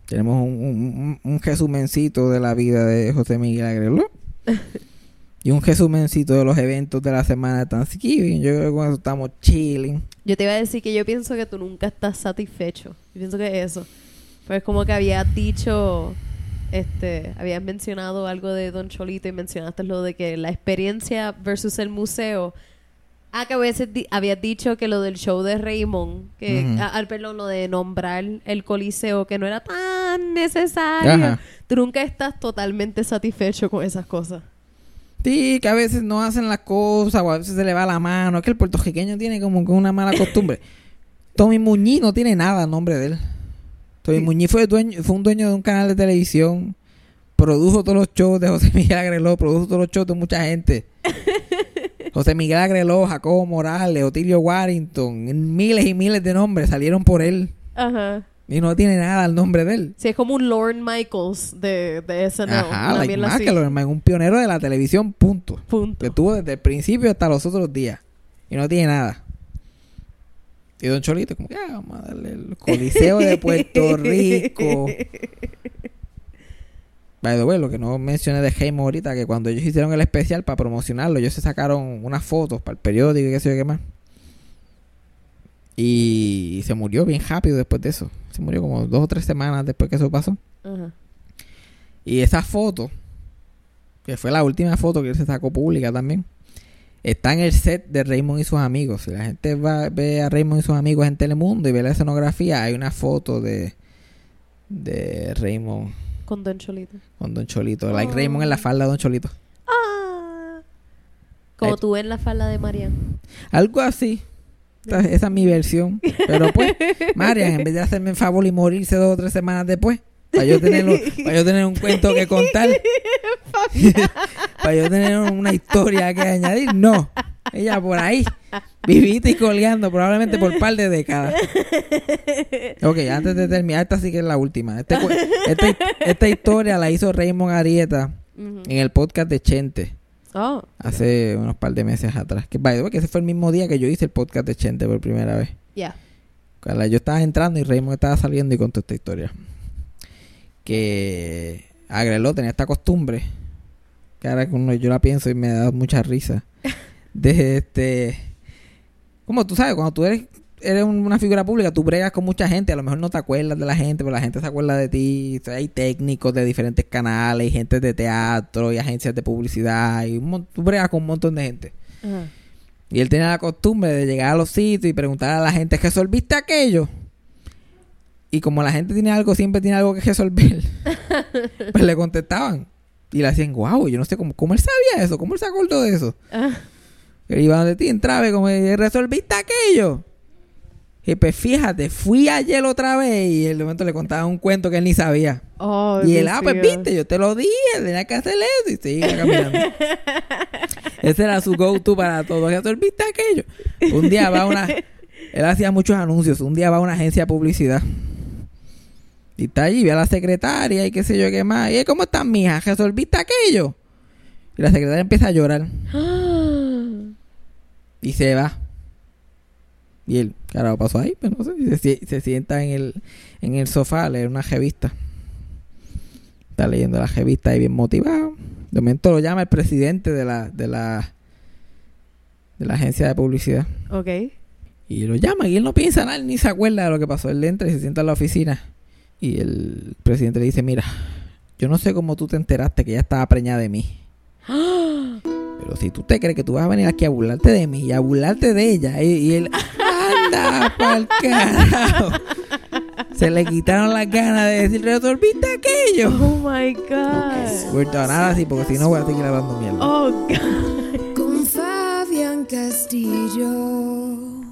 Tenemos un, un, un- resumencito de la vida de José Miguel Agreló. [laughs] Y un resumencito de los eventos de la semana de Thanksgiving. Yo creo que con eso estamos chilling. Yo te iba a decir que yo pienso que tú nunca estás satisfecho. Yo pienso que eso. Pues como que habías dicho, este, habías mencionado algo de Don Cholito y mencionaste lo de que la experiencia versus el museo. Ah, que a veces di- habías dicho que lo del show de Raymond, que, Ujú. ah, ah, perdón, lo de nombrar el coliseo, que no era tan necesario. Ajá. Tú nunca estás totalmente satisfecho con esas cosas. Sí, que a veces no hacen las cosas o a veces se le va la mano. Es que el puertorriqueño tiene como que una mala costumbre. [laughs] Tommy Muñiz no tiene nada a nombre de él. Tommy Sí. Muñiz fue, dueño, fue un dueño de un canal de televisión. Produjo todos los shows de José [laughs] Miguel Agreló. Produjo todos los shows de mucha gente. [laughs] José Miguel Agreló, Jacobo Morales, Otilio Warrington. Miles y miles de nombres salieron por él. Ajá. Y no tiene nada al nombre de él. Sí, es como un Lorne Michaels de, de SNL. Ajá, like más así. que lo hermano, un pionero de la televisión, punto. Punto. Que estuvo desde el principio hasta los otros días. Y no tiene nada. Y Don Cholito, como que ah, vamos a darle el Coliseo de Puerto [laughs] Rico. By the way, lo que no mencioné de Jaime ahorita, que cuando ellos hicieron el especial para promocionarlo, ellos se sacaron unas fotos para el periódico y qué sé yo qué más. Y se murió bien rápido después de eso. Se murió como dos o tres semanas después que eso pasó. Y esa foto, que fue la última foto que él se sacó pública también, está en el set de Raymond y sus amigos. Si la gente va ve a Raymond y sus amigos en Telemundo y ve la escenografía, hay una foto de, de Raymond Con Don Cholito. con Don Cholito. Like Oh. Raymond en la falda de Don Cholito. Ah. Como Eh. tú en la falda de Marian. Algo así. Esa, esa es mi versión. Pero pues, [laughs] Marian, en vez de hacerme el favor y morirse dos o tres semanas después, para yo tener, un- para yo tener un cuento que contar, [laughs] para yo tener una historia que añadir, no. Ella por ahí, vivita y colgando, probablemente por par de décadas. Ok, antes de terminar, esta sí que es la última. Este esta, historia la hizo Raymond Arieta en el podcast de Chente Oh, hace unos par de meses atrás. Que, by the way, que ese fue el mismo día que yo hice el podcast de Chente por primera vez. ya. Cuando Yo estaba entrando y Raymond estaba saliendo y contó esta historia. Que Agreló tenía esta costumbre, que ahora que yo la pienso y me da mucha risa, [laughs] de este... Como tú sabes, cuando tú eres, eres un- una figura pública, tú bregas con mucha gente, a lo mejor no te acuerdas de la gente, pero la gente se acuerda de ti. O sea, Hay técnicos de diferentes canales, y gente de teatro, y agencias de publicidad, y un tú bregas con un montón de gente. Y él tenía la costumbre de llegar a los sitios y preguntar a la gente, ¿resolviste aquello? Y como la gente tiene algo, siempre tiene algo que resolver, [laughs] pues le contestaban. Y le hacían, wow, yo no sé cómo, cómo él sabía eso, cómo él se acordó de eso. Él iba donde ti, entraba y como, ¿resolviste aquello? Y pues fíjate, fui ayer otra vez y en el momento le contaba un cuento que él ni sabía. Oh, Y él, ah, pues viste, yo te lo dije, tenía que hacer eso y seguía caminando. [laughs] Ese era su go-to para todo. ¿Resolviste aquello? Un día va a una... Él hacía muchos anuncios. Un día va a una agencia de publicidad. Y está allí, ve a la secretaria y qué sé yo qué más. ¿Y cómo estás, mija? ¿Resolviste aquello? Y la secretaria empieza a llorar. [gasps] Y se va. Y él, ¿qué ahora pasó ahí? Pues no sé. Y se, se sienta en el, en el sofá a leer una revista. Está leyendo la revista ahí bien motivado. De momento lo llama el presidente de la, de la, de la agencia de publicidad. Ok. Y lo llama y él no piensa nada, ni se acuerda de lo que pasó. Él entra y se sienta en la oficina. Y el presidente le dice, mira, yo no sé cómo tú te enteraste que ella estaba preñada de mí. [gasps] Pero si tú te crees que tú vas a venir aquí a burlarte de mí y a burlarte de ella, y, y él, anda pa'l carajo. Se le quitaron las ganas de decir, resolviste aquello. Oh my God. Bueno, nada así, porque si no voy a seguir hablando mierda. Oh God. Con Fabián Castillo.